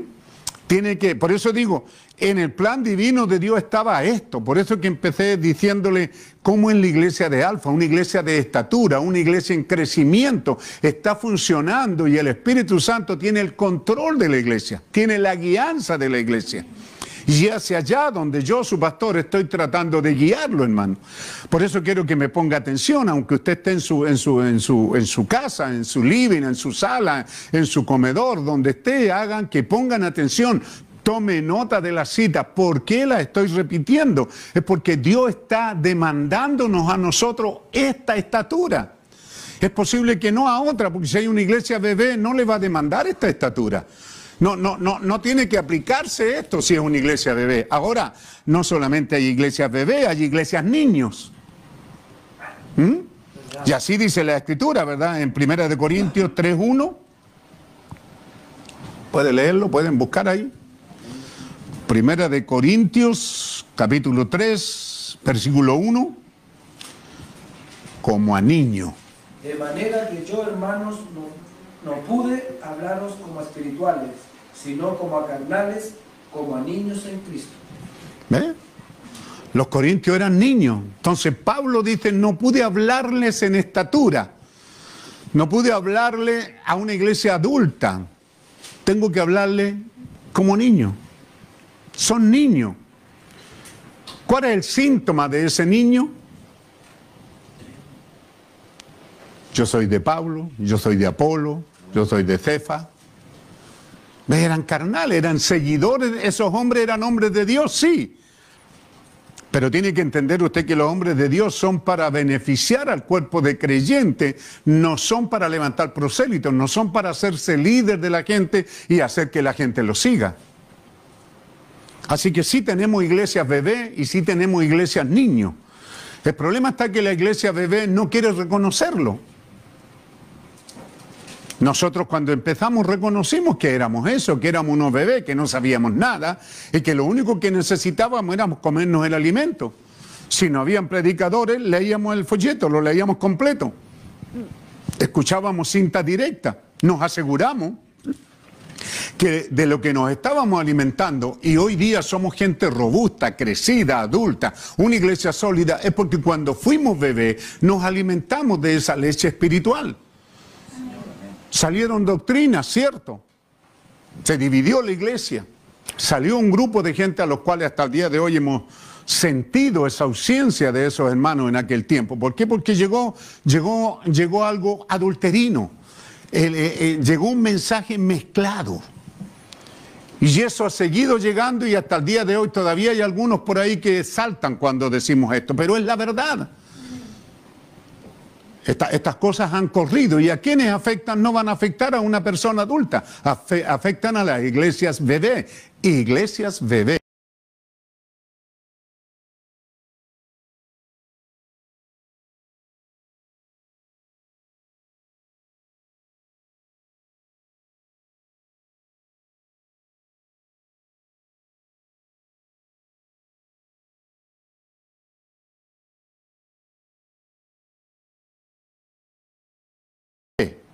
Speaker 2: Tiene que, por eso digo, en el plan divino de Dios estaba esto. Por eso que empecé diciéndole cómo es la iglesia de Alfa, una iglesia de estatura, una iglesia en crecimiento, está funcionando y el Espíritu Santo tiene el control de la iglesia, tiene la guianza de la iglesia. Y hacia allá donde yo, su pastor, estoy tratando de guiarlo, hermano. Por eso quiero que me ponga atención, aunque usted esté en su, casa, en su living, en su sala, en su comedor, donde esté, hagan que pongan atención. Tome nota de la cita. ¿Por qué la estoy repitiendo? Es porque Dios está demandándonos a nosotros esta estatura. Es posible que no a otra, porque si hay una iglesia bebé no le va a demandar esta estatura. No, no, no, no tiene que aplicarse esto si es una iglesia bebé. Ahora, no solamente hay iglesias bebé, hay iglesias niños. ¿Mm? Y así dice la escritura, ¿verdad? En Primera de Corintios 3.1. Puede leerlo, pueden buscar ahí. Primera de Corintios, capítulo 3, versículo 1. Como a niño.
Speaker 3: De manera que yo, hermanos, no, no pude hablaros como espirituales, sino como a carnales, como a niños en Cristo.
Speaker 2: ¿Ve? Los corintios eran niños. Entonces Pablo dice, no pude hablarles en estatura. No pude hablarle a una iglesia adulta. Tengo que hablarle como niño. Son niños. ¿Cuál es el síntoma de ese niño? Yo soy de Pablo, yo soy de Apolo, yo soy de Cefa. Eran carnales, eran seguidores, esos hombres eran hombres de Dios, sí. Pero tiene que entender usted que los hombres de Dios son para beneficiar al cuerpo de creyente, no son para levantar prosélitos, no son para hacerse líder de la gente y hacer que la gente lo siga. Así que sí tenemos iglesias bebé y sí tenemos iglesias niños. El problema está que la iglesia bebé no quiere reconocerlo. Nosotros cuando empezamos reconocimos que éramos eso, que éramos unos bebés, que no sabíamos nada y que lo único que necesitábamos era comernos el alimento. Si no habían predicadores, leíamos el folleto, lo leíamos completo. Escuchábamos cinta directa, nos aseguramos que de lo que nos estábamos alimentando y hoy día somos gente robusta, crecida, adulta, una iglesia sólida, es porque cuando fuimos bebés nos alimentamos de esa leche espiritual. Salieron doctrinas, cierto. Se dividió la iglesia. Salió un grupo de gente a los cuales hasta el día de hoy hemos sentido esa ausencia de esos hermanos en aquel tiempo. ¿Por qué? Porque llegó, llegó, llegó algo adulterino. Eh, eh, llegó un mensaje mezclado. Y eso ha seguido llegando y hasta el día de hoy todavía hay algunos por ahí que saltan cuando decimos esto, pero es la verdad. Estas cosas han corrido. Y a quienes afectan no van a afectar a una persona adulta, afectan a las iglesias bebé, iglesias bebé.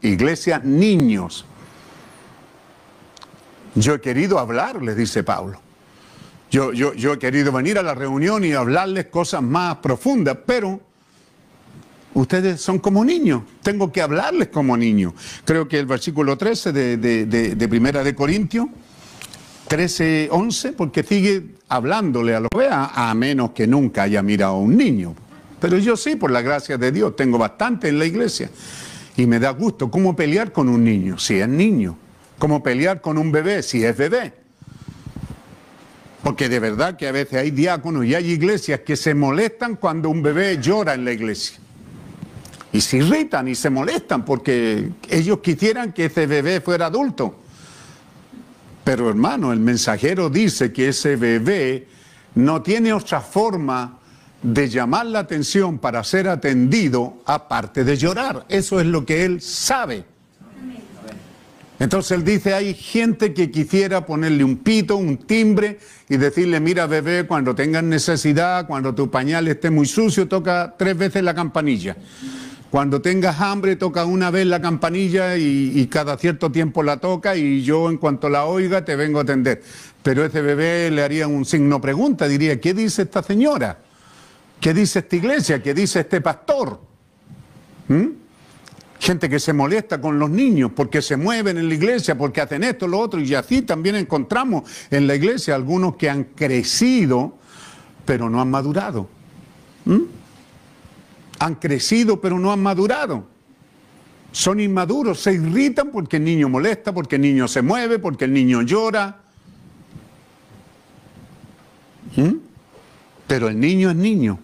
Speaker 2: Iglesias niños. Yo he querido hablarles, dice Pablo. Yo, yo, yo he querido venir a la reunión y hablarles cosas más profundas, pero ustedes son como niños, tengo que hablarles como niños. Creo que el versículo 13 de, de, de, Primera de Corintios, 13, 11, porque sigue hablándole a los vea, a menos que nunca haya mirado a un niño. Pero yo sí, por la gracia de Dios, tengo bastante en la iglesia. Y me da gusto cómo pelear con un niño, si es niño. Cómo pelear con un bebé, si es bebé. Porque de verdad que a veces hay diáconos y hay iglesias que se molestan cuando un bebé llora en la iglesia. Y se irritan y se molestan porque ellos quisieran que ese bebé fuera adulto. Pero hermano, el mensajero dice que ese bebé no tiene otra forma de llamar la atención para ser atendido aparte de llorar. Eso es lo que él sabe. Entonces él dice, hay gente que quisiera ponerle un pito, un timbre y decirle, mira bebé, cuando tengas necesidad, cuando tu pañal esté muy sucio, toca tres veces la campanilla. Cuando tengas hambre toca una vez la campanilla y, cada cierto tiempo la toca y yo en cuanto la oiga te vengo a atender. Pero ese bebé le haría un signo pregunta, diría, ¿qué dice esta señora? ¿Qué dice esta iglesia? ¿Qué dice este pastor? ¿Mm? Gente que se molesta con los niños porque se mueven en la iglesia, porque hacen esto, lo otro, y así también encontramos en la iglesia algunos que han crecido, pero no han madurado. ¿Mm? Han crecido, pero no han madurado. Son inmaduros, se irritan porque el niño molesta, porque el niño se mueve, porque el niño llora. ¿Mm? Pero el niño es niño.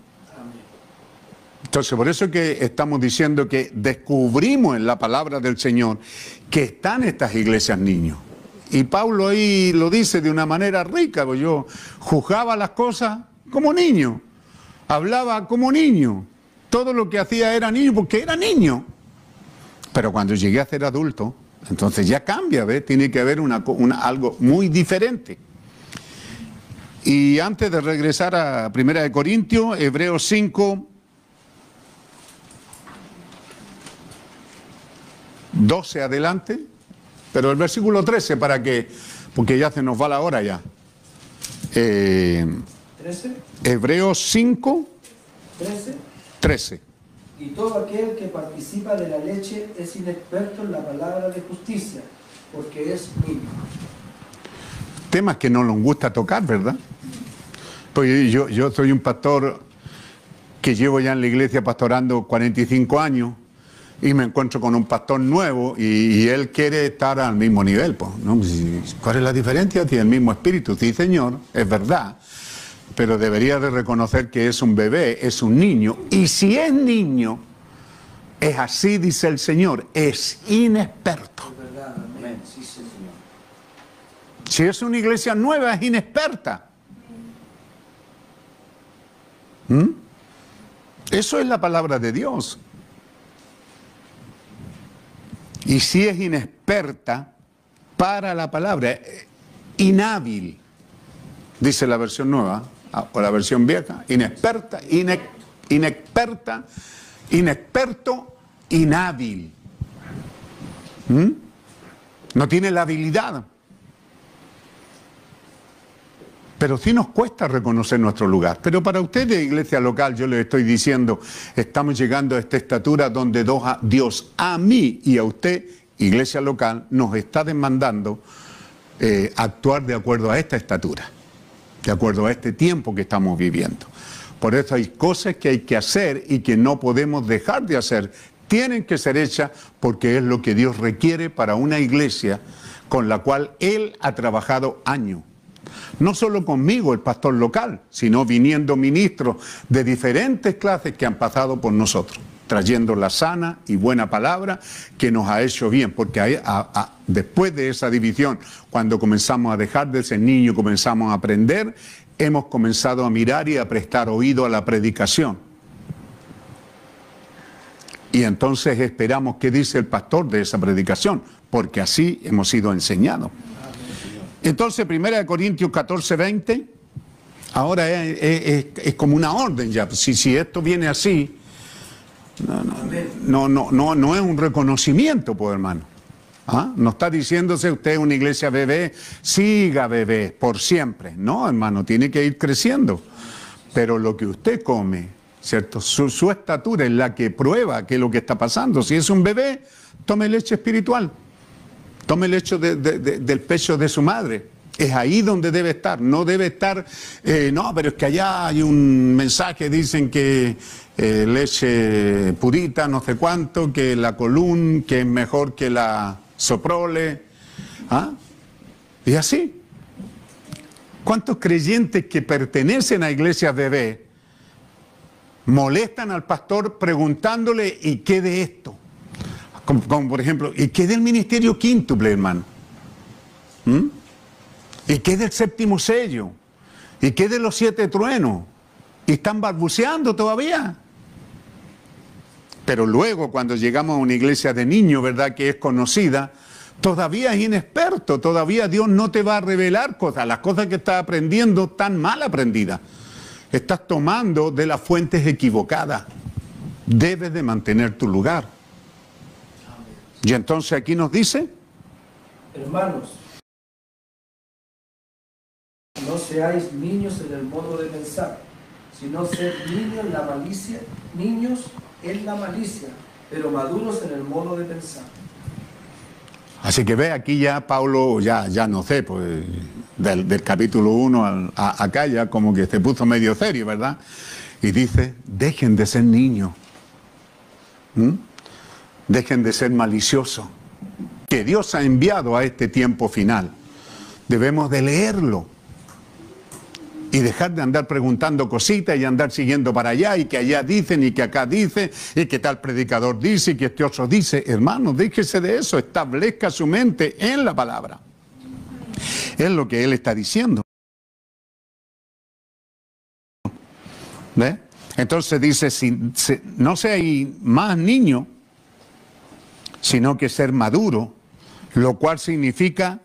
Speaker 2: Entonces, por eso es que estamos diciendo que descubrimos en la palabra del Señor que están estas iglesias niños. Y Pablo ahí lo dice de una manera rica, pues yo juzgaba las cosas como niño, hablaba como niño, todo lo que hacía era niño porque era niño. Pero cuando llegué a ser adulto, entonces ya cambia, ¿ves? Tiene que haber algo muy diferente. Y antes de regresar a Primera de Corintios, Hebreos 5, 12 adelante, pero el versículo 13 para que, porque ya se nos va la hora ya. Eh,
Speaker 3: 13,
Speaker 2: Hebreos 5,
Speaker 3: 13.
Speaker 2: 13.
Speaker 3: Y todo aquel que participa de la leche es inexperto en la palabra de justicia, porque es niño.
Speaker 2: Temas que no nos gusta tocar, ¿verdad? Pues yo, yo soy un pastor que llevo ya en la iglesia pastorando 45 años y me encuentro con un pastor nuevo y, él quiere estar al mismo nivel. Pues, ¿no? ¿Cuál es la diferencia? Tiene el mismo espíritu, sí señor, es verdad, pero debería de reconocer que es un bebé, es un niño, y si es niño, es así, dice el Señor, es inexperto. Si es una iglesia nueva, es inexperta. ¿Mm? Eso es la palabra de Dios. Y si es inexperta para la palabra, eh, inhábil, dice la versión nueva, ah, o la versión vieja, inexperta, ine- inexperta, inexperto, inhábil. ¿Mm? No tiene la habilidad. Pero sí nos cuesta reconocer nuestro lugar. Pero para ustedes, iglesia local, yo les estoy diciendo, estamos llegando a esta estatura donde Dios a mí y a usted, iglesia local, nos está demandando eh, actuar de acuerdo a esta estatura, de acuerdo a este tiempo que estamos viviendo. Por eso hay cosas que hay que hacer y que no podemos dejar de hacer. Tienen que ser hechas porque es lo que Dios requiere para una iglesia con la cual Él ha trabajado años. No solo conmigo, el pastor local, sino viniendo ministros de diferentes clases que han pasado por nosotros, trayendo la sana y buena palabra que nos ha hecho bien, porque después de esa división, cuando comenzamos a dejar de ser niños, comenzamos a aprender, hemos comenzado a mirar y a prestar oído a la predicación. Y entonces esperamos qué dice el pastor de esa predicación, porque así hemos sido enseñados. Entonces, 1 Corintios 14, 20, ahora es, como una orden ya. Si, esto viene así, no, no, no, no es un reconocimiento, pues hermano. ¿Ah? No está diciéndose usted una iglesia bebé, siga bebé por siempre. No, hermano, tiene que ir creciendo. Pero lo que usted come, ¿cierto? Su, su estatura es la que prueba qué es lo que está pasando. Si es un bebé, tome leche espiritual. Tome el hecho de- de- de- del pecho de su madre. Es ahí donde debe estar. No debe estar, eh, no, pero es que allá hay un mensaje, dicen que eh, leche purita, no sé cuánto, que la column, que es mejor que la soprole. ¿Ah? Y así. ¿Cuántos creyentes que pertenecen a iglesias bebé molestan al pastor preguntándole, ¿y qué de esto? Como, por ejemplo, ¿y qué del ministerio quíntuple, hermano? ¿Mm? ¿Y qué del séptimo sello? ¿Y qué de los siete truenos? ¿Y están balbuceando todavía? Pero luego, cuando llegamos a una iglesia de niños, ¿verdad? Que es conocida, todavía es inexperto, todavía Dios no te va a revelar cosas. Las cosas que estás aprendiendo están mal aprendidas. Estás tomando de las fuentes equivocadas. debes de mantener tu lugar. Y entonces aquí nos dice,
Speaker 3: Hermanos, no seáis niños en el modo de pensar, sino ser niños en la malicia, niños en la malicia, pero maduros en el modo de pensar.
Speaker 2: así que ve aquí ya Pablo, ya, ya no sé, pues del, del capítulo 1 acá ya como que se puso medio serio, ¿verdad? Y dice, dejen de ser niños, ¿Mm? Dejen de ser maliciosos, que Dios ha enviado a este tiempo final. Debemos de leerlo y dejar de andar preguntando cositas y andar siguiendo para allá y que allá dicen y que acá dicen y que tal predicador dice y que este otro dice. Hermano, déjese de eso, establezca su mente en la palabra. Es lo que él está diciendo. Entonces dice, si, si- no seáis más niño, sino que ser maduro, lo cual significa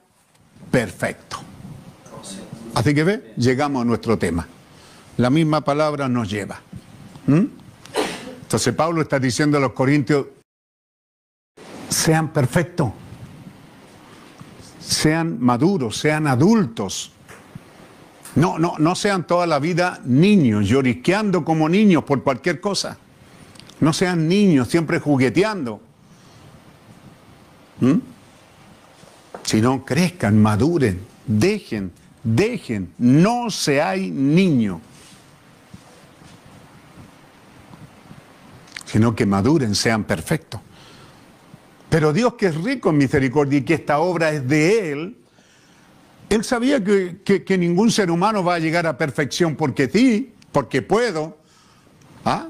Speaker 2: perfecto. Así que ve, llegamos a nuestro tema. La misma palabra nos lleva. ¿Mm? Entonces Pablo está diciendo a los corintios, sean perfectos, sean maduros, sean adultos. No, no, no sean toda la vida niños, llorisqueando como niños por cualquier cosa. No sean niños, siempre jugueteando. ¿Mm? Sino crezcan, maduren, dejen, dejen, no seáis niños. Sino que maduren, sean perfectos. Pero Dios que es rico en misericordia y que esta obra es de Él, Él sabía que, que- que ningún ser humano va a llegar a perfección porque sí, porque puedo. ¿Ah?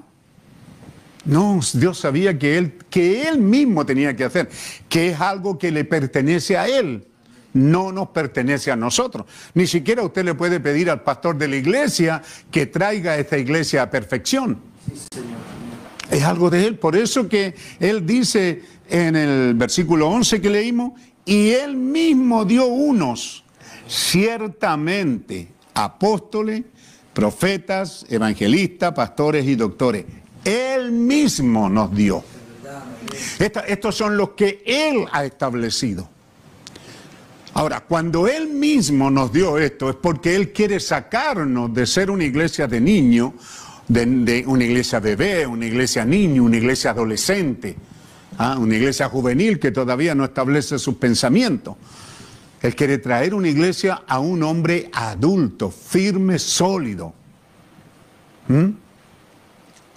Speaker 2: No, Dios sabía que él, que él mismo tenía que hacer, que es algo que le pertenece a Él, no nos pertenece a nosotros. Ni siquiera usted le puede pedir al pastor de la iglesia que traiga a esta iglesia a perfección. Es algo de Él. Por eso que Él dice en el versículo 11 que leímos, y Él mismo dio unos, ciertamente, apóstoles, profetas, evangelistas, pastores y doctores. Él mismo nos dio. Estos son los que Él ha establecido. Ahora, cuando Él mismo nos dio esto es porque Él quiere sacarnos de ser una iglesia de niño, de, de una iglesia bebé, una iglesia niño, una iglesia adolescente, ¿ah? una iglesia juvenil que todavía no establece sus pensamientos. Él quiere traer una iglesia a un hombre adulto, firme, sólido. ¿Mm?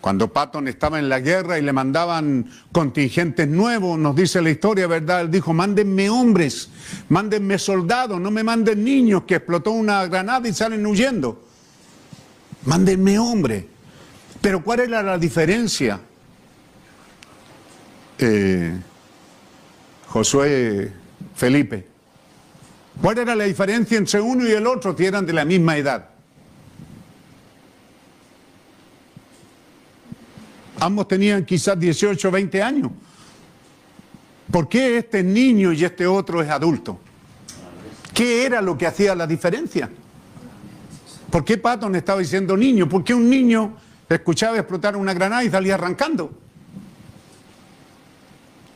Speaker 2: Cuando Patton estaba en la guerra y le mandaban contingentes nuevos, nos dice la historia, ¿verdad? Él dijo, mándenme hombres, mándenme soldados, no me manden niños que explotó una granada y salen huyendo. Mándenme hombres. Pero ¿cuál era la diferencia? Eh, Josué Felipe. ¿Cuál era la diferencia entre uno y el otro si eran de la misma edad? Ambos tenían quizás 18 o 20 años. ¿Por qué este es niño y este otro es adulto? ¿Qué era lo que hacía la diferencia? ¿Por qué Patton estaba diciendo niño? ¿Por qué un niño escuchaba explotar una granada y salía arrancando?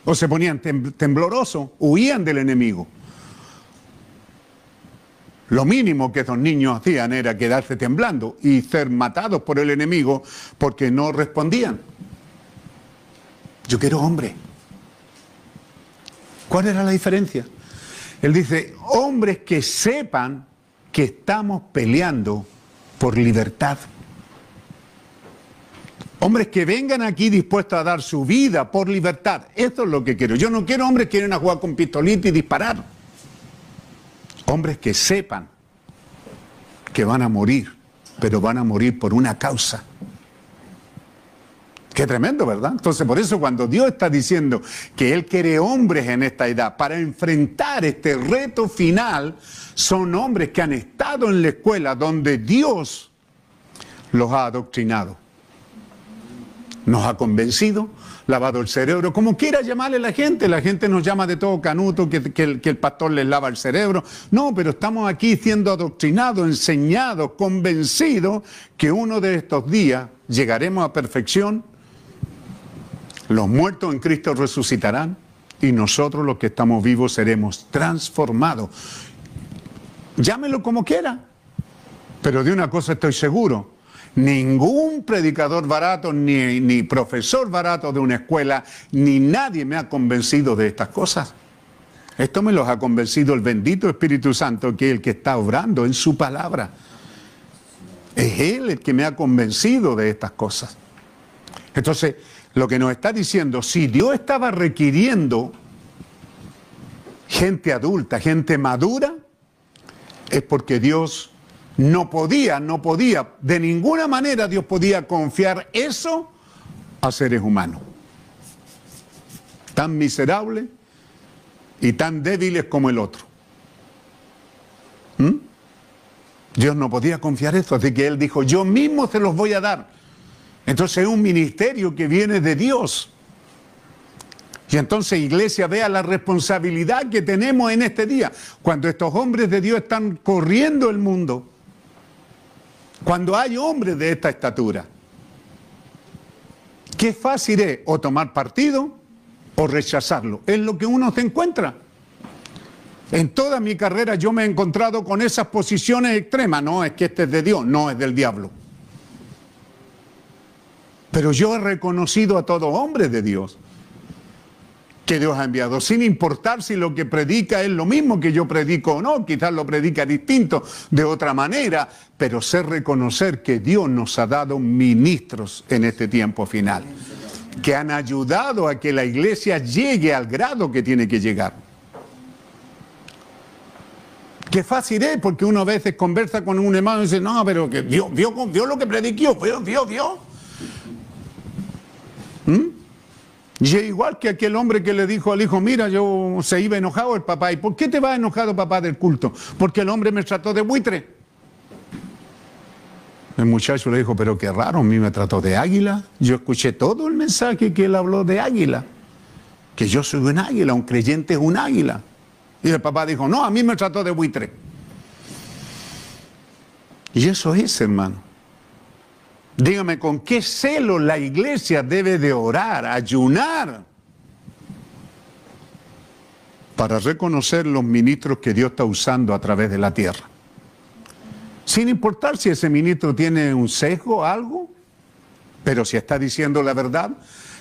Speaker 2: O se ponían tem- temblorosos, huían del enemigo. Lo mínimo que esos niños hacían era quedarse temblando y ser matados por el enemigo porque no respondían. Yo quiero hombre. ¿Cuál era la diferencia? Él dice, hombres que sepan que estamos peleando por libertad. Hombres que vengan aquí dispuestos a dar su vida por libertad. Esto es lo que quiero. Yo no quiero hombres que vienen a jugar con pistolita y disparar. Hombres que sepan que van a morir, pero van a morir por una causa. Qué tremendo, ¿verdad? Entonces, por eso cuando Dios está diciendo que Él quiere hombres en esta edad para enfrentar este reto final, son hombres que han estado en la escuela donde Dios los ha adoctrinado. Nos ha convencido, lavado el cerebro, como quiera llamarle la gente. La gente nos llama de todo canuto, que, el, el pastor les lava el cerebro. No, pero estamos aquí siendo adoctrinados, enseñados, convencidos que uno de estos días llegaremos a perfección Los muertos en Cristo resucitarán y nosotros los que estamos vivos seremos transformados. Llámelo como quiera, pero de una cosa estoy seguro. Ningún predicador barato, ni, ni profesor barato de una escuela, ni nadie me ha convencido de estas cosas. Esto me los ha convencido el bendito Espíritu Santo, que es el que está obrando en su palabra. Es Él el que me ha convencido de estas cosas. Entonces, lo que nos está diciendo, si Dios estaba requiriendo gente adulta, gente madura, es porque Dios no podía, no podía, de ninguna manera Dios podía confiar eso a seres humanos. Tan miserables y tan débiles como el otro. ¿Mm? Dios no podía confiar eso, así que Él dijo, yo mismo se los voy a dar. Entonces es un ministerio que viene de Dios. Y entonces, iglesia, vea la responsabilidad que tenemos en este día, cuando estos hombres de Dios están corriendo el mundo, cuando hay hombres de esta estatura. Qué fácil es o tomar partido o rechazarlo. Es lo que uno se encuentra. En toda mi carrera yo me he encontrado con esas posiciones extremas. No, es que este es de Dios, no es del diablo. Pero yo he reconocido a todo hombre de Dios que Dios ha enviado, sin importar si lo que predica es lo mismo que yo predico o no, quizás lo predica distinto, de otra manera, pero sé reconocer que Dios nos ha dado ministros en este tiempo final, que han ayudado a que la iglesia llegue al grado que tiene que llegar. Qué fácil es, porque uno a veces conversa con un hermano y dice, no, pero que vio, vio, lo que prediquó, vio, vio, vio. ¿Mm? Y igual que aquel hombre que le dijo al hijo, mira, yo se iba enojado el papá. ¿Y por qué te va enojado papá del culto? Porque el hombre me trató de buitre. El muchacho le dijo, pero qué raro, a mí me trató de águila. Yo escuché todo el mensaje que él habló de águila. Que yo soy un águila, un creyente es un águila. Y el papá dijo, no, a mí me trató de buitre. Y eso es, hermano. Dígame, ¿con qué celo la iglesia debe de orar, ayunar? Para reconocer los ministros que Dios está usando a través de la tierra. Sin importar si ese ministro tiene un sesgo, algo, pero si está diciendo la verdad,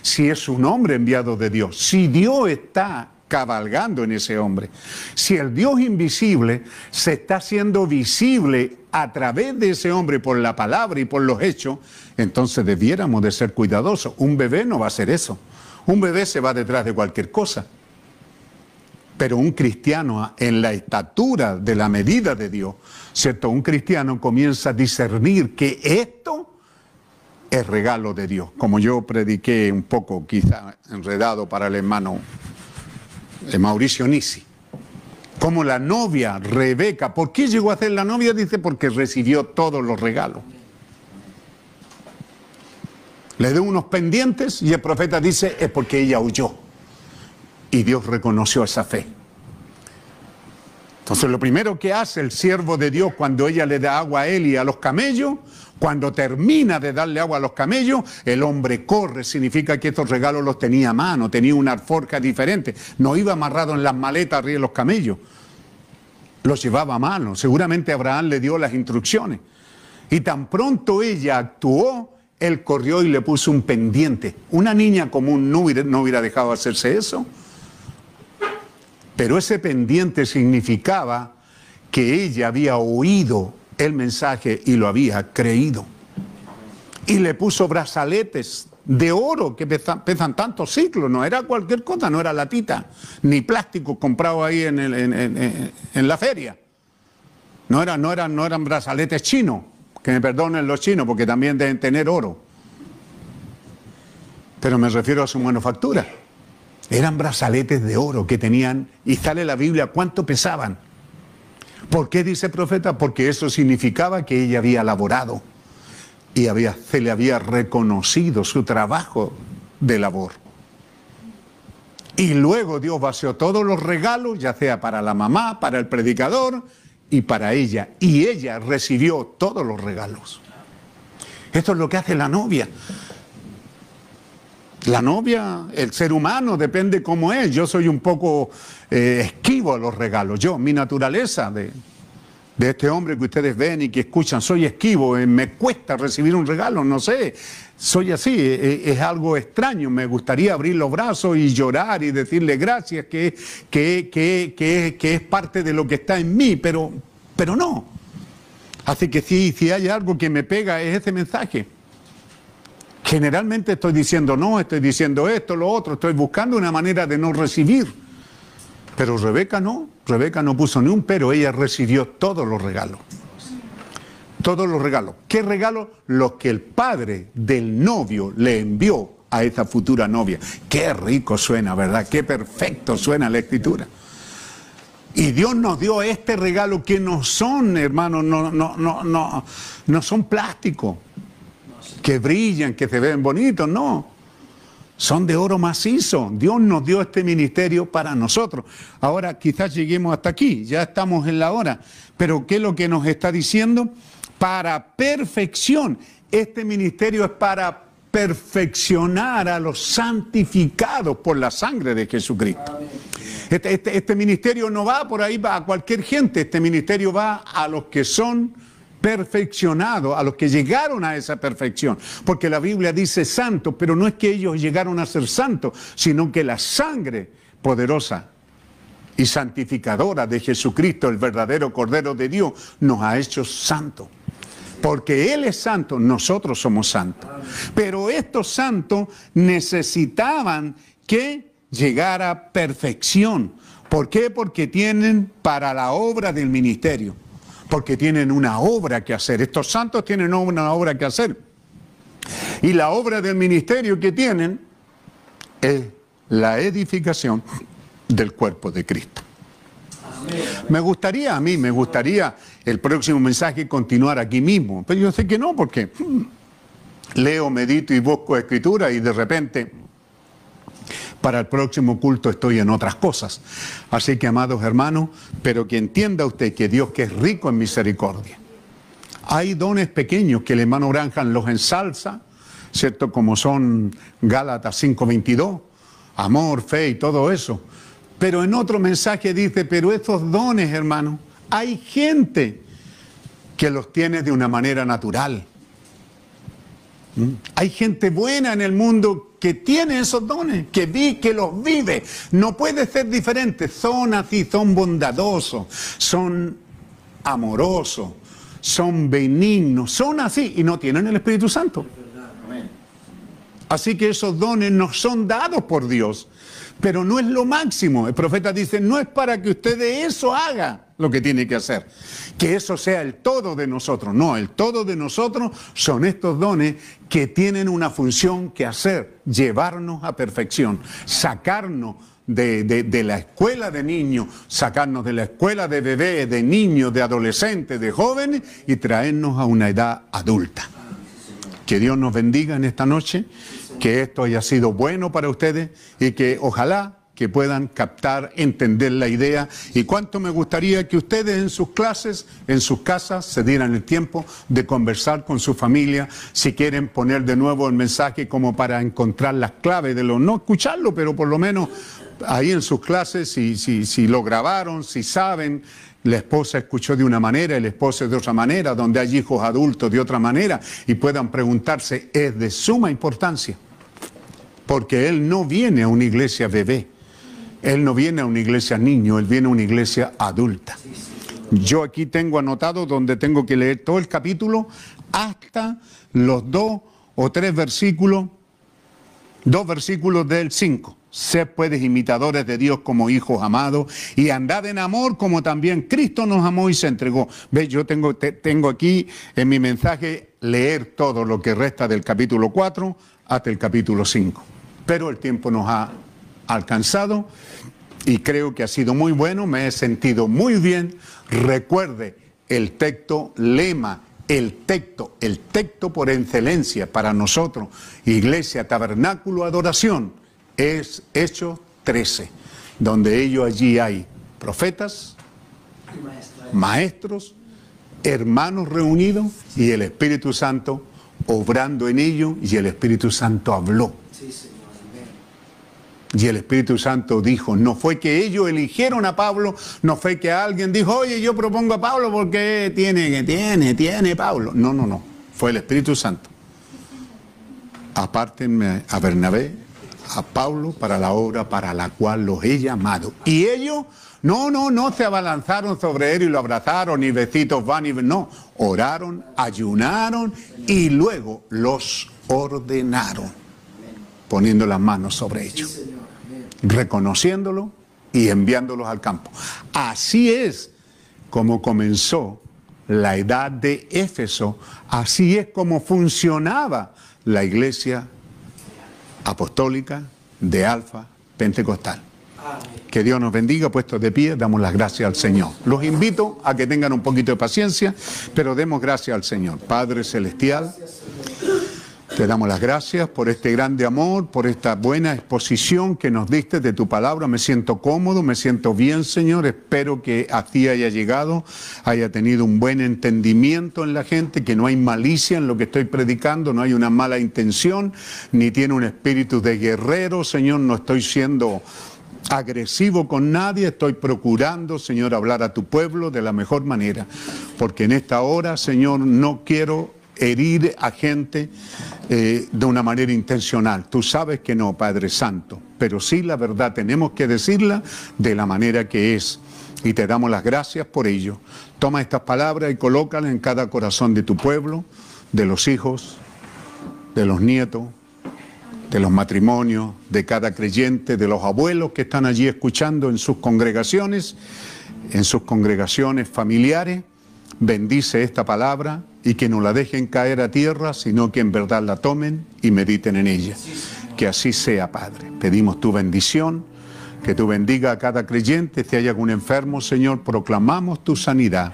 Speaker 2: si es un hombre enviado de Dios, si Dios está cabalgando en ese hombre. Si el Dios invisible se está haciendo visible a través de ese hombre por la palabra y por los hechos, entonces debiéramos de ser cuidadosos. Un bebé no va a hacer eso. Un bebé se va detrás de cualquier cosa. Pero un cristiano en la estatura de la medida de Dios, ¿cierto? Un cristiano comienza a discernir que esto es regalo de Dios. Como yo prediqué un poco, quizá enredado para el hermano de Mauricio Nisi. Como la novia Rebeca, ¿por qué llegó a ser la novia? Dice, porque recibió todos los regalos. Le dio unos pendientes y el profeta dice, es porque ella huyó. Y Dios reconoció esa fe. Entonces lo primero que hace el siervo de Dios cuando ella le da agua a él y a los camellos cuando termina de darle agua a los camellos, el hombre corre, significa que estos regalos los tenía a mano, tenía una alforja diferente, no iba amarrado en las maletas arriba de los camellos, los llevaba a mano, seguramente Abraham le dio las instrucciones. Y tan pronto ella actuó, él corrió y le puso un pendiente. Una niña común no hubiera, no hubiera dejado hacerse eso. Pero ese pendiente significaba que ella había oído el mensaje y lo había creído. Y le puso brazaletes de oro que pesan, tantos ciclos, no era cualquier cosa, no era latita, ni plástico comprado ahí en, la feria. No, era, no, eran, no eran brazaletes chinos, que me perdonen los chinos porque también deben tener oro. Pero me refiero a su manufactura. Eran brazaletes de oro que tenían, y sale la Biblia cuánto pesaban. ¿Por qué dice profeta? Porque eso significaba que ella había laborado y había, se le había reconocido su trabajo de labor. Y luego Dios vació todos los regalos, ya sea para la mamá, para el predicador y para ella. Y ella recibió todos los regalos. Esto es lo que hace la novia. La novia, el ser humano, depende cómo es. Yo soy un poco eh, esquivo a los regalos. Yo, mi naturaleza de, este hombre que ustedes ven y que escuchan, soy esquivo, eh, me cuesta recibir un regalo, no sé, soy así, eh, es, algo extraño, me gustaría abrir los brazos y llorar y decirle gracias, que, que, que, que es parte de lo que está en mí, pero, pero no. Así que si, si hay algo que me pega es ese mensaje. Generalmente estoy diciendo no, estoy diciendo esto, lo otro, estoy buscando una manera de no recibir. Pero Rebeca no, Rebeca no puso ni un pero, ella recibió todos los regalos. Todos los regalos. ¿Qué regalos? Los que el padre del novio le envió a esa futura novia. Qué rico suena, ¿verdad? Qué perfecto suena la escritura. Y Dios nos dio este regalo que no son, hermanos, no, no, no, no, no son plásticos que brillan, que se ven bonitos, no. Son de oro macizo. Dios nos dio este ministerio para nosotros. Ahora quizás lleguemos hasta aquí, ya estamos en la hora. Pero ¿qué es lo que nos está diciendo? Para perfección. Este ministerio es para perfeccionar a los santificados por la sangre de Jesucristo. Este, este, este ministerio no va por ahí a cualquier gente, este ministerio va a los que son perfeccionado, a los que llegaron a esa perfección. Porque la Biblia dice santo, pero no es que ellos llegaron a ser santos, sino que la sangre poderosa y santificadora de Jesucristo, el verdadero Cordero de Dios, nos ha hecho santos. Porque Él es santo, nosotros somos santos. Pero estos santos necesitaban que llegara perfección. ¿Por qué? Porque tienen para la obra del ministerio porque tienen una obra que hacer. Estos santos tienen una obra que hacer. Y la obra del ministerio que tienen es la edificación del cuerpo de Cristo. Me gustaría a mí, me gustaría el próximo mensaje continuar aquí mismo, pero yo sé que no, porque leo, medito y busco escritura y de repente para el próximo culto estoy en otras cosas. Así que, amados hermanos, pero que entienda usted que Dios que es rico en misericordia. Hay dones pequeños que el hermano los ensalza, ¿cierto? Como son Gálatas 5:22, amor, fe y todo eso. Pero en otro mensaje dice, pero estos dones, hermano, hay gente que los tiene de una manera natural. ¿Mm? Hay gente buena en el mundo que tiene esos dones, que vi, que los vive. No puede ser diferente. Son así, son bondadosos, son amorosos, son benignos, son así y no tienen el Espíritu Santo. Así que esos dones nos son dados por Dios, pero no es lo máximo. El profeta dice, no es para que usted de eso haga lo que tiene que hacer, que eso sea el todo de nosotros. No, el todo de nosotros son estos dones que tienen una función que hacer, llevarnos a perfección, sacarnos de, la escuela de niños, sacarnos de la escuela de bebés, de niños, de adolescentes, de jóvenes y traernos a una edad adulta. Que Dios nos bendiga en esta noche, que esto haya sido bueno para ustedes y que ojalá que puedan captar, entender la idea. Y cuánto me gustaría que ustedes en sus clases, en sus casas, se dieran el tiempo de conversar con su familia, si quieren poner de nuevo el mensaje como para encontrar las claves de lo, no escucharlo, pero por lo menos ahí en sus clases, si, si, si lo grabaron, si saben, la esposa escuchó de una manera, el esposo de otra manera, donde hay hijos adultos de otra manera, y puedan preguntarse, es de suma importancia, porque él no viene a una iglesia bebé él no viene a una iglesia niño, Él viene a una iglesia adulta. Yo aquí tengo anotado donde tengo que leer todo el capítulo hasta los dos o tres versículos, dos versículos del cinco. Sed puedes imitadores de Dios como hijos amados y andad en amor como también Cristo nos amó y se entregó. Ve, yo tengo, tengo aquí en mi mensaje leer todo lo que resta del capítulo 4 hasta el capítulo 5. Pero el tiempo nos ha alcanzado y creo que ha sido muy bueno, me he sentido muy bien. Recuerde el texto lema, el texto, el texto por excelencia para nosotros, Iglesia, Tabernáculo, Adoración, es Hechos 13, donde ellos allí hay profetas, maestros, hermanos reunidos y el Espíritu Santo obrando en ellos y el Espíritu Santo habló. Y el Espíritu Santo dijo, no fue que ellos eligieron a Pablo, no fue que alguien dijo, oye, yo propongo a Pablo porque tiene, tiene, tiene Pablo. No, no, no, fue el Espíritu Santo. Apártenme a Bernabé, a Pablo para la obra para la cual los he llamado. Y ellos, no, no, no se abalanzaron sobre él y lo abrazaron, y besitos van y no, oraron, ayunaron y luego los ordenaron, poniendo las manos sobre ellos, reconociéndolo y enviándolos al campo. Así es como comenzó la edad de Éfeso, así es como funcionaba la iglesia apostólica de Alfa Pentecostal. Que Dios nos bendiga, puestos de pie, damos las gracias al Señor. Los invito a que tengan un poquito de paciencia, pero demos gracias al Señor. Padre Celestial, te damos las gracias por este grande amor, por esta buena exposición que nos diste de tu palabra. Me siento cómodo, me siento bien, Señor. Espero que así haya llegado, haya tenido un buen entendimiento en la gente, que no hay malicia en lo que estoy predicando, no hay una mala intención, ni tiene un espíritu de guerrero, Señor. No estoy siendo agresivo con nadie, estoy procurando, Señor, hablar a tu pueblo de la mejor manera, porque en esta hora, Señor, no quiero herir a gente eh, de una manera intencional. Tú sabes que no, Padre Santo, pero sí la verdad tenemos que decirla de la manera que es. Y te damos las gracias por ello. Toma estas palabras y colócalas en cada corazón de tu pueblo, de los hijos, de los nietos, de los matrimonios, de cada creyente, de los abuelos que están allí escuchando en sus congregaciones, en sus congregaciones familiares. Bendice esta palabra y que no la dejen caer a tierra, sino que en verdad la tomen y mediten en ella. Que así sea, Padre. Pedimos tu bendición, que tú bendiga a cada creyente, si hay algún enfermo, Señor, proclamamos tu sanidad,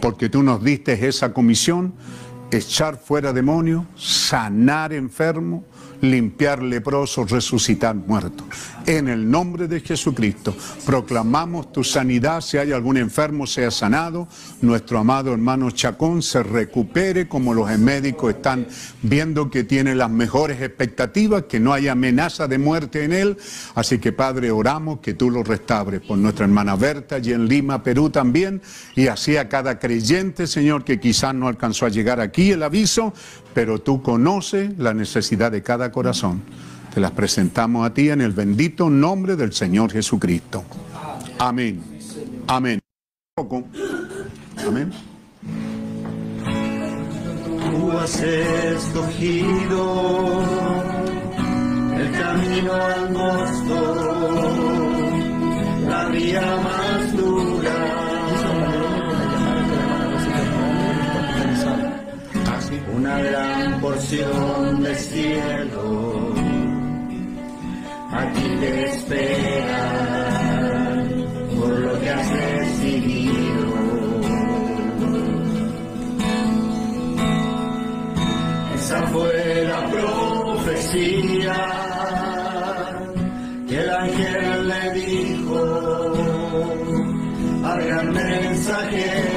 Speaker 2: porque tú nos diste esa comisión, echar fuera demonios, sanar enfermos, limpiar leprosos, resucitar muertos. En el nombre de Jesucristo proclamamos tu sanidad, si hay algún enfermo sea sanado, nuestro amado hermano Chacón se recupere como los médicos están viendo que tiene las mejores expectativas, que no hay amenaza de muerte en él. Así que Padre, oramos que tú lo restabres por nuestra hermana Berta y en Lima, Perú también, y así a cada creyente, Señor, que quizás no alcanzó a llegar aquí el aviso, pero tú conoces la necesidad de cada corazón. Te las presentamos a ti en el bendito nombre del Señor Jesucristo. Amén. Amén. Amén.
Speaker 1: Tú has escogido el camino angosto, la vía más. Una gran porción de cielo aquí te espera por lo que has decidido. Esa fue la profecía que el ángel le dijo al gran mensajero.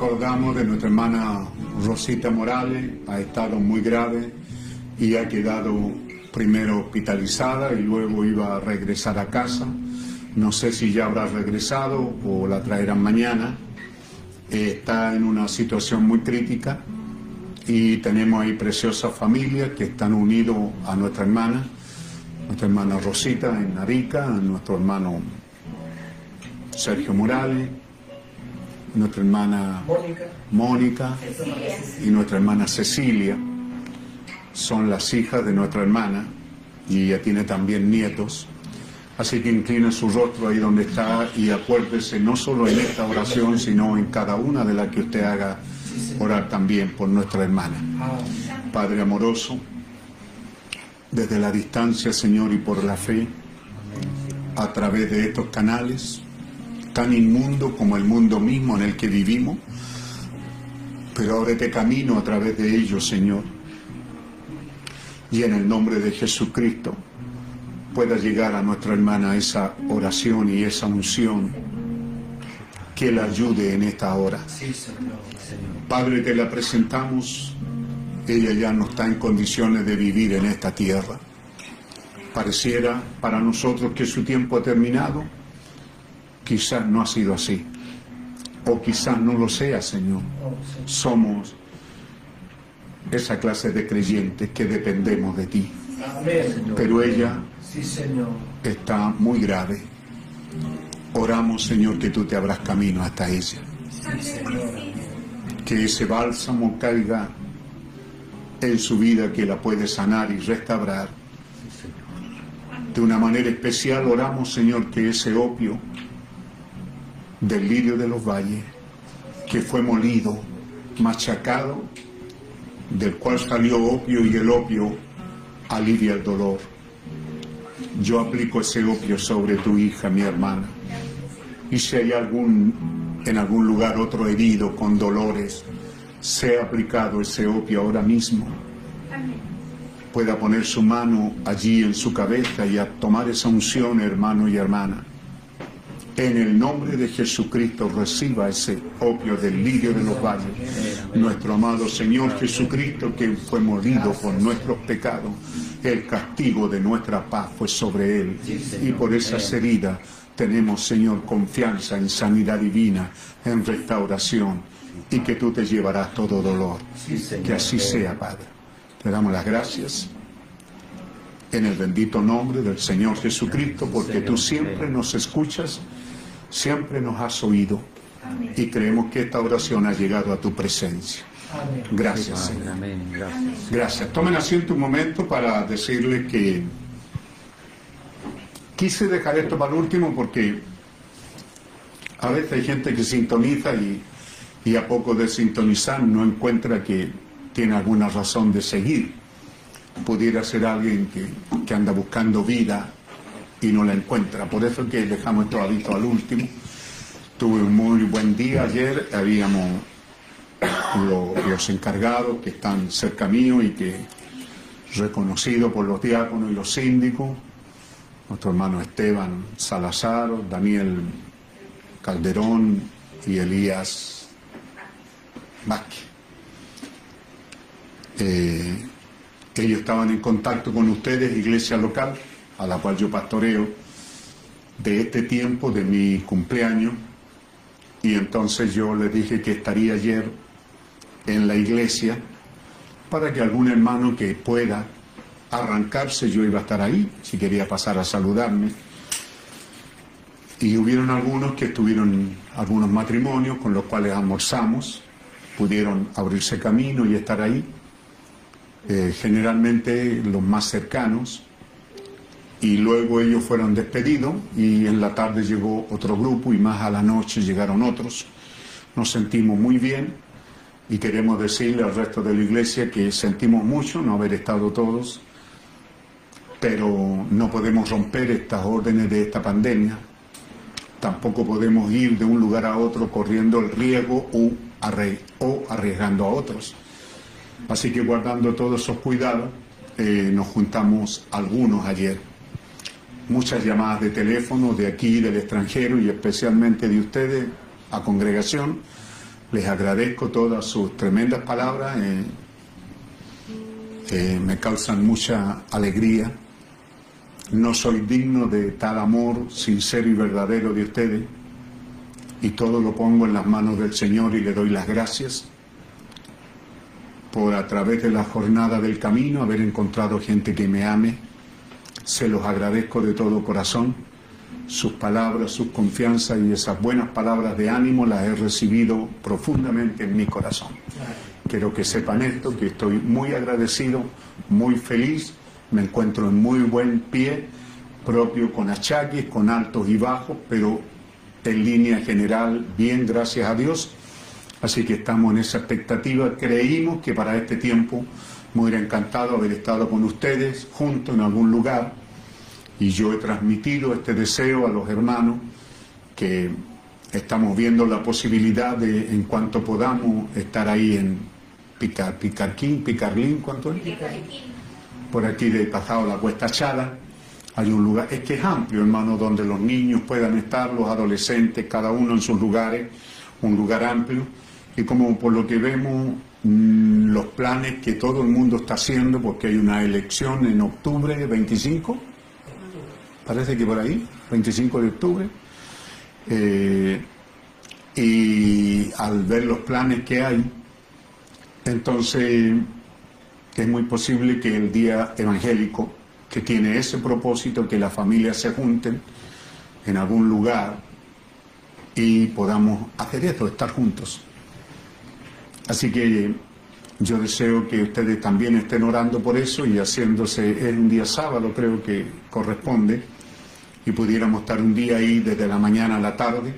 Speaker 2: Acordamos de nuestra hermana Rosita Morales, ha estado muy grave y ha quedado primero hospitalizada y luego iba a regresar a casa. No sé si ya habrá regresado o la traerán mañana. Está en una situación muy crítica y tenemos ahí preciosas familias que están unidos a nuestra hermana, nuestra hermana Rosita en Arica, nuestro hermano Sergio Morales, nuestra hermana
Speaker 3: Mónica,
Speaker 2: Mónica y nuestra hermana Cecilia. Son las hijas de nuestra hermana y ella tiene también nietos. Así que inclina su rostro ahí donde está y acuérdese no solo en esta oración, sino en cada una de las que usted haga orar también por nuestra hermana. Padre amoroso, desde la distancia, Señor, y por la fe, a través de estos canales, tan inmundo como el mundo mismo en el que vivimos, pero ábrete camino a través de ellos, Señor, y en el nombre de Jesucristo pueda llegar a nuestra hermana esa oración y esa unción que la ayude en esta hora. Padre, te la presentamos. Ella ya no está en condiciones de vivir en esta tierra. Pareciera para nosotros que su tiempo ha terminado. Quizás no ha sido así. O quizás no lo sea, Señor. Somos esa clase de creyentes que dependemos de ti.
Speaker 3: Amén.
Speaker 2: Pero ella
Speaker 3: Sí, Señor.
Speaker 2: está muy grave. Oramos, Señor, que tú te abras camino hasta ella.
Speaker 3: Sí,
Speaker 2: que ese bálsamo caiga en su vida que la puede sanar y restaurar. De una manera especial oramos, Señor, que ese opio del lirio de los valles, que fue molido, machacado, del cual salió opio y el opio alivia el dolor. Yo aplico ese opio sobre tu hija, mi hermana. Y si hay algún, en algún lugar otro herido con dolores, sea aplicado ese opio ahora mismo. Pueda poner su mano allí en su cabeza y a tomar esa unción, hermano y hermana. En el nombre de Jesucristo reciba ese opio del lirio de los valles. Nuestro amado Señor Jesucristo, que fue molido por nuestros pecados, el castigo de nuestra paz fue sobre él. Y por esas heridas tenemos, Señor, confianza en sanidad divina, en restauración, y que tú te llevarás todo dolor. Que así sea, Padre. Te damos las gracias en el bendito nombre del Señor Jesucristo, porque tú siempre nos escuchas, siempre nos has oído, y creemos que esta oración ha llegado a tu presencia.
Speaker 3: Amén.
Speaker 2: Gracias, Señor.
Speaker 1: Amén, gracias.
Speaker 2: Gracias. Tomen asiento un momento para decirle que quise dejar esto para último porque a veces hay gente que sintoniza y, y a poco de sintonizar no encuentra que tiene alguna razón de seguir. Pudiera ser alguien que, que anda buscando vida y no la encuentra. Por eso que dejamos esto aviso al último. Tuve un muy buen día ayer, habíamos lo- los encargados que están cerca mío y que reconocidos por los diáconos y los síndicos, nuestro hermano Esteban Salazar, Daniel Calderón y Elías Vázquez. Eh, ellos estaban en contacto con ustedes, iglesia local, a la cual yo pastoreo, de este tiempo, de mi cumpleaños, y entonces yo les dije que estaría ayer en la iglesia para que algún hermano que pueda arrancarse, yo iba a estar ahí, si quería pasar a saludarme. Y hubieron algunos que tuvieron algunos matrimonios con los cuales almorzamos, pudieron abrirse camino y estar ahí. Eh, generalmente los más cercanos, y luego ellos fueron despedidos y en la tarde llegó otro grupo y más a la noche llegaron otros. Nos sentimos muy bien y queremos decirle al resto de la iglesia que sentimos mucho no haber estado todos, pero no podemos romper estas órdenes de esta pandemia. Tampoco podemos ir de un lugar a otro corriendo el riesgo o, arriesgando a otros. Así que guardando todos esos cuidados, eh, nos juntamos algunos ayer muchas llamadas de teléfono de aquí, del extranjero y especialmente de ustedes a congregación. Les agradezco todas sus tremendas palabras. eh, eh, me causan mucha alegría. No soy digno de tal amor sincero y verdadero de ustedes y todo lo pongo en las manos del Señor y le doy las gracias por a través de la jornada del camino haber encontrado gente que me ame. Se los agradezco de todo corazón. Sus palabras, sus confianzas y esas buenas palabras de ánimo las he recibido profundamente en mi corazón. Quiero que sepan esto, que estoy muy agradecido, muy feliz, me encuentro en muy buen pie, propio con achaques, con altos y bajos, pero en línea general bien, gracias a Dios. Así que estamos en esa expectativa. Creímos que para este tiempo me hubiera encantado haber estado con ustedes juntos en algún lugar y yo he transmitido este deseo a los hermanos que estamos viendo la posibilidad de, en cuanto podamos, estar ahí en Picar, Picarquín, Picarlín, ¿cuánto es? Por aquí de pasado la Cuesta Chada hay un lugar, es que es amplio, hermano, donde los niños puedan estar, los adolescentes, cada uno en sus lugares, un lugar amplio. Y como por lo que vemos, mm, los planes que todo el mundo está haciendo, porque hay una elección en octubre 25, parece que por ahí, 25 de octubre, eh, y al ver los planes que hay, entonces es muy posible que el día evangélico que tiene ese propósito, que las familias se junten en algún lugar y podamos hacer esto, estar juntos. Así que yo deseo que ustedes también estén orando por eso y haciéndose, es un día sábado creo que corresponde, y pudiéramos estar un día ahí desde la mañana a la tarde.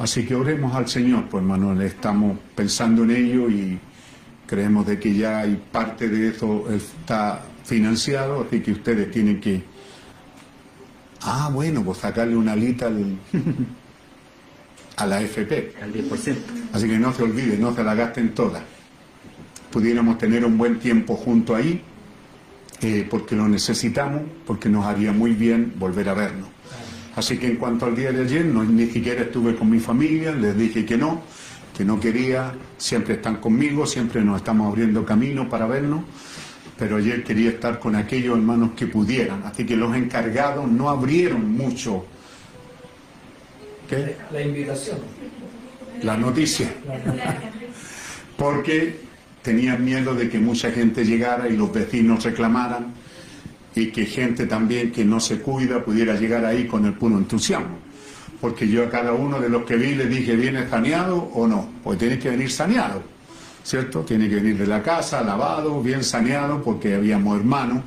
Speaker 2: Así que oremos al Señor, pues Manuel, estamos pensando en ello y creemos de que ya hay parte de eso está financiado, así que ustedes tienen que, ah, bueno, pues sacarle una alita al, a la FP.
Speaker 1: Al 10%.
Speaker 2: Así que no se olviden, no se la gasten todas. Pudiéramos tener un buen tiempo junto ahí, eh, porque lo necesitamos, porque nos haría muy bien volver a vernos. Así que en cuanto al día de ayer, no, ni siquiera estuve con mi familia, les dije que no, que no quería, siempre están conmigo, siempre nos estamos abriendo camino para vernos pero ayer quería estar con aquellos hermanos que pudieran, así que los encargados no abrieron mucho.
Speaker 3: ¿Qué? La invitación.
Speaker 2: La noticia. Porque tenían miedo de que mucha gente llegara y los vecinos reclamaran y que gente también que no se cuida pudiera llegar ahí con el puro entusiasmo. Porque yo a cada uno de los que vi le dije, ¿viene saneado o no? Pues tiene que venir saneado ¿cierto? Tiene que venir de la casa, lavado, bien saneado, porque habíamos hermanos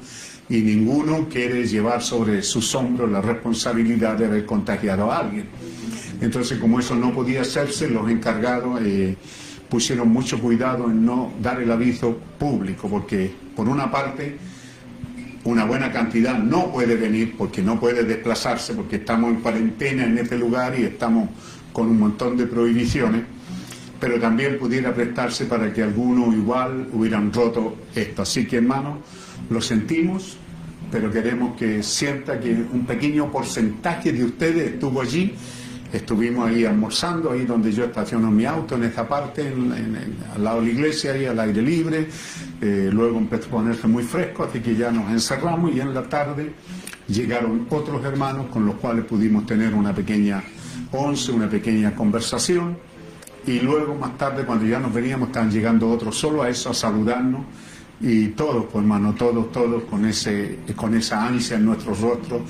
Speaker 2: y ninguno quiere llevar sobre sus hombros la responsabilidad de haber contagiado a alguien. Entonces, como eso no podía hacerse, los encargados eh, pusieron mucho cuidado en no dar el aviso público, porque por una parte, una buena cantidad no puede venir porque no puede desplazarse, porque estamos en cuarentena en este lugar y estamos con un montón de prohibiciones pero también pudiera prestarse para que algunos igual hubieran roto esto. Así que hermanos, lo sentimos, pero queremos que sienta que un pequeño porcentaje de ustedes estuvo allí. Estuvimos ahí almorzando, ahí donde yo estaciono mi auto, en esta parte, al lado de la iglesia, ahí al aire libre. Eh, luego empezó a ponerse muy fresco, así que ya nos encerramos y en la tarde llegaron otros hermanos con los cuales pudimos tener una pequeña once, una pequeña conversación y luego más tarde cuando ya nos veníamos estaban llegando otros solo a eso, a saludarnos y todos, pues hermano, todos, todos con, ese, con esa ansia en nuestros rostros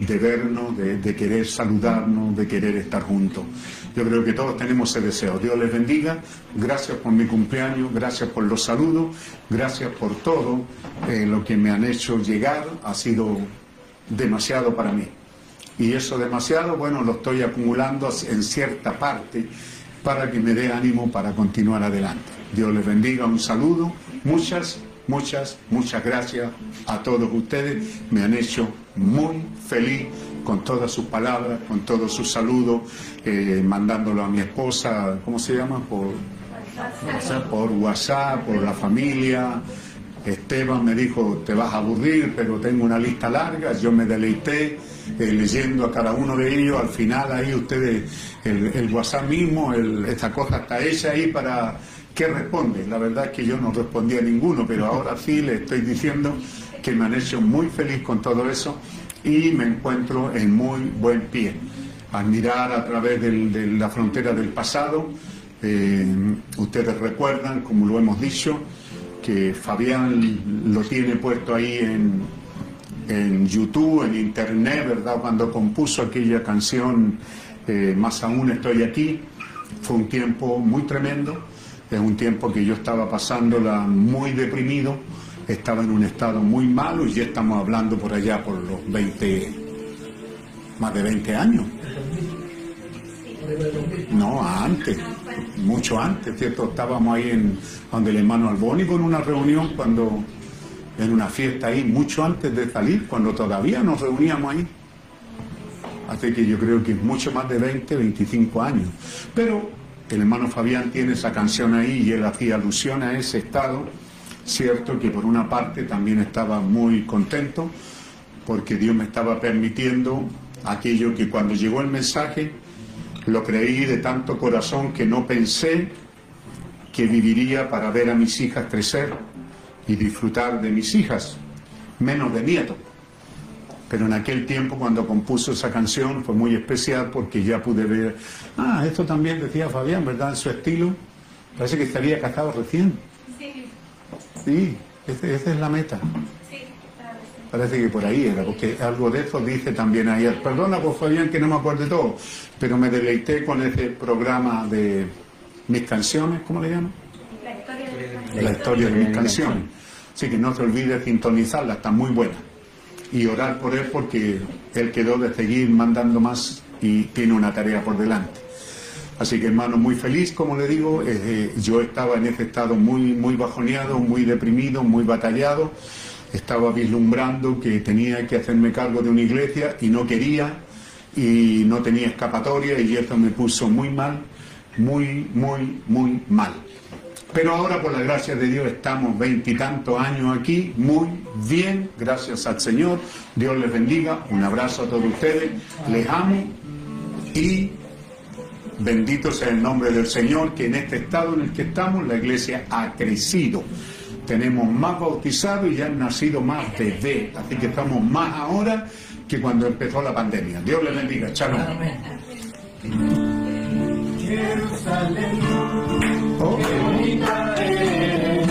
Speaker 2: de vernos, de, querer saludarnos, de querer estar juntos. Yo creo que todos tenemos ese deseo. Dios les bendiga. Gracias por mi cumpleaños, gracias por los saludos, gracias por todo eh, lo que me han hecho llegar. Ha sido demasiado para mí. Y eso demasiado, bueno, lo estoy acumulando en cierta parte para que me dé ánimo para continuar adelante. Dios les bendiga, un saludo, muchas, muchas, muchas gracias a todos ustedes, me han hecho muy feliz con todas sus palabras, con todos sus saludos, eh, mandándolo a mi esposa, ¿cómo se llama? Por WhatsApp, por WhatsApp, por la familia. Esteban me dijo, te vas a aburrir, pero tengo una lista larga, yo me deleité eh, leyendo a cada uno de ellos, al final ahí ustedes, el, WhatsApp mismo, esta cosa está hecha ahí para ¿Qué responde? La verdad es que yo no respondí a ninguno, pero ahora sí le estoy diciendo que me han hecho muy feliz con todo eso y me encuentro en muy buen pie. Admirar a través de la frontera del pasado, eh, ustedes recuerdan, como lo hemos dicho, que Fabián lo tiene puesto ahí en, en YouTube, en Internet, ¿verdad? Cuando compuso aquella canción, eh, Más aún estoy aquí, fue un tiempo muy tremendo, es un tiempo que yo estaba pasándola muy deprimido, estaba en un estado muy malo y ya estamos hablando por allá por los 20, más de 20 años. No, antes, mucho antes, ¿cierto? Estábamos ahí en donde el hermano Albónico en una reunión cuando, en una fiesta ahí, mucho antes de salir, cuando todavía nos reuníamos ahí. Así que yo creo que es mucho más de 20, 25 años. Pero el hermano Fabián tiene esa canción ahí y él hacía alusión a ese estado, cierto que por una parte también estaba muy contento porque Dios me estaba permitiendo aquello que cuando llegó el mensaje lo creí de tanto corazón que no pensé que viviría para ver a mis hijas crecer y disfrutar de mis hijas, menos de nietos. Pero en aquel tiempo cuando compuso esa canción fue muy especial porque ya pude ver, ah, esto también decía Fabián, ¿verdad? En su estilo, parece que estaría casado recién.
Speaker 4: Sí,
Speaker 2: Sí, esa es la meta.
Speaker 4: sí, claro.
Speaker 2: Parece que por ahí era, porque algo de eso dice también ahí. Perdona por Fabián que no me acuerdo de todo, pero me deleité con ese programa de mis canciones, ¿cómo le llaman?
Speaker 4: La historia de
Speaker 2: La historia de mis canciones. Así que no se olvide sintonizarla, está muy buena. Y orar por él porque él quedó de seguir mandando más y tiene una tarea por delante. Así que hermano, muy feliz, como le digo, eh, eh, yo estaba en ese estado muy, muy bajoneado, muy deprimido, muy batallado, estaba vislumbrando que tenía que hacerme cargo de una iglesia y no quería y no tenía escapatoria y eso me puso muy mal, muy, muy, muy mal. Pero ahora, por la gracia de Dios, estamos veintitantos años aquí, muy bien, gracias al Señor. Dios les bendiga. Un abrazo a todos ustedes. Les amo y bendito sea el nombre del Señor, que en este estado en el que estamos, la iglesia ha crecido. Tenemos más bautizados y ya han nacido más bebés. Así que estamos más ahora que cuando empezó la pandemia. Dios les bendiga. Shalom.
Speaker 1: Jerusalén,
Speaker 2: Oh.
Speaker 1: qué bonita eres.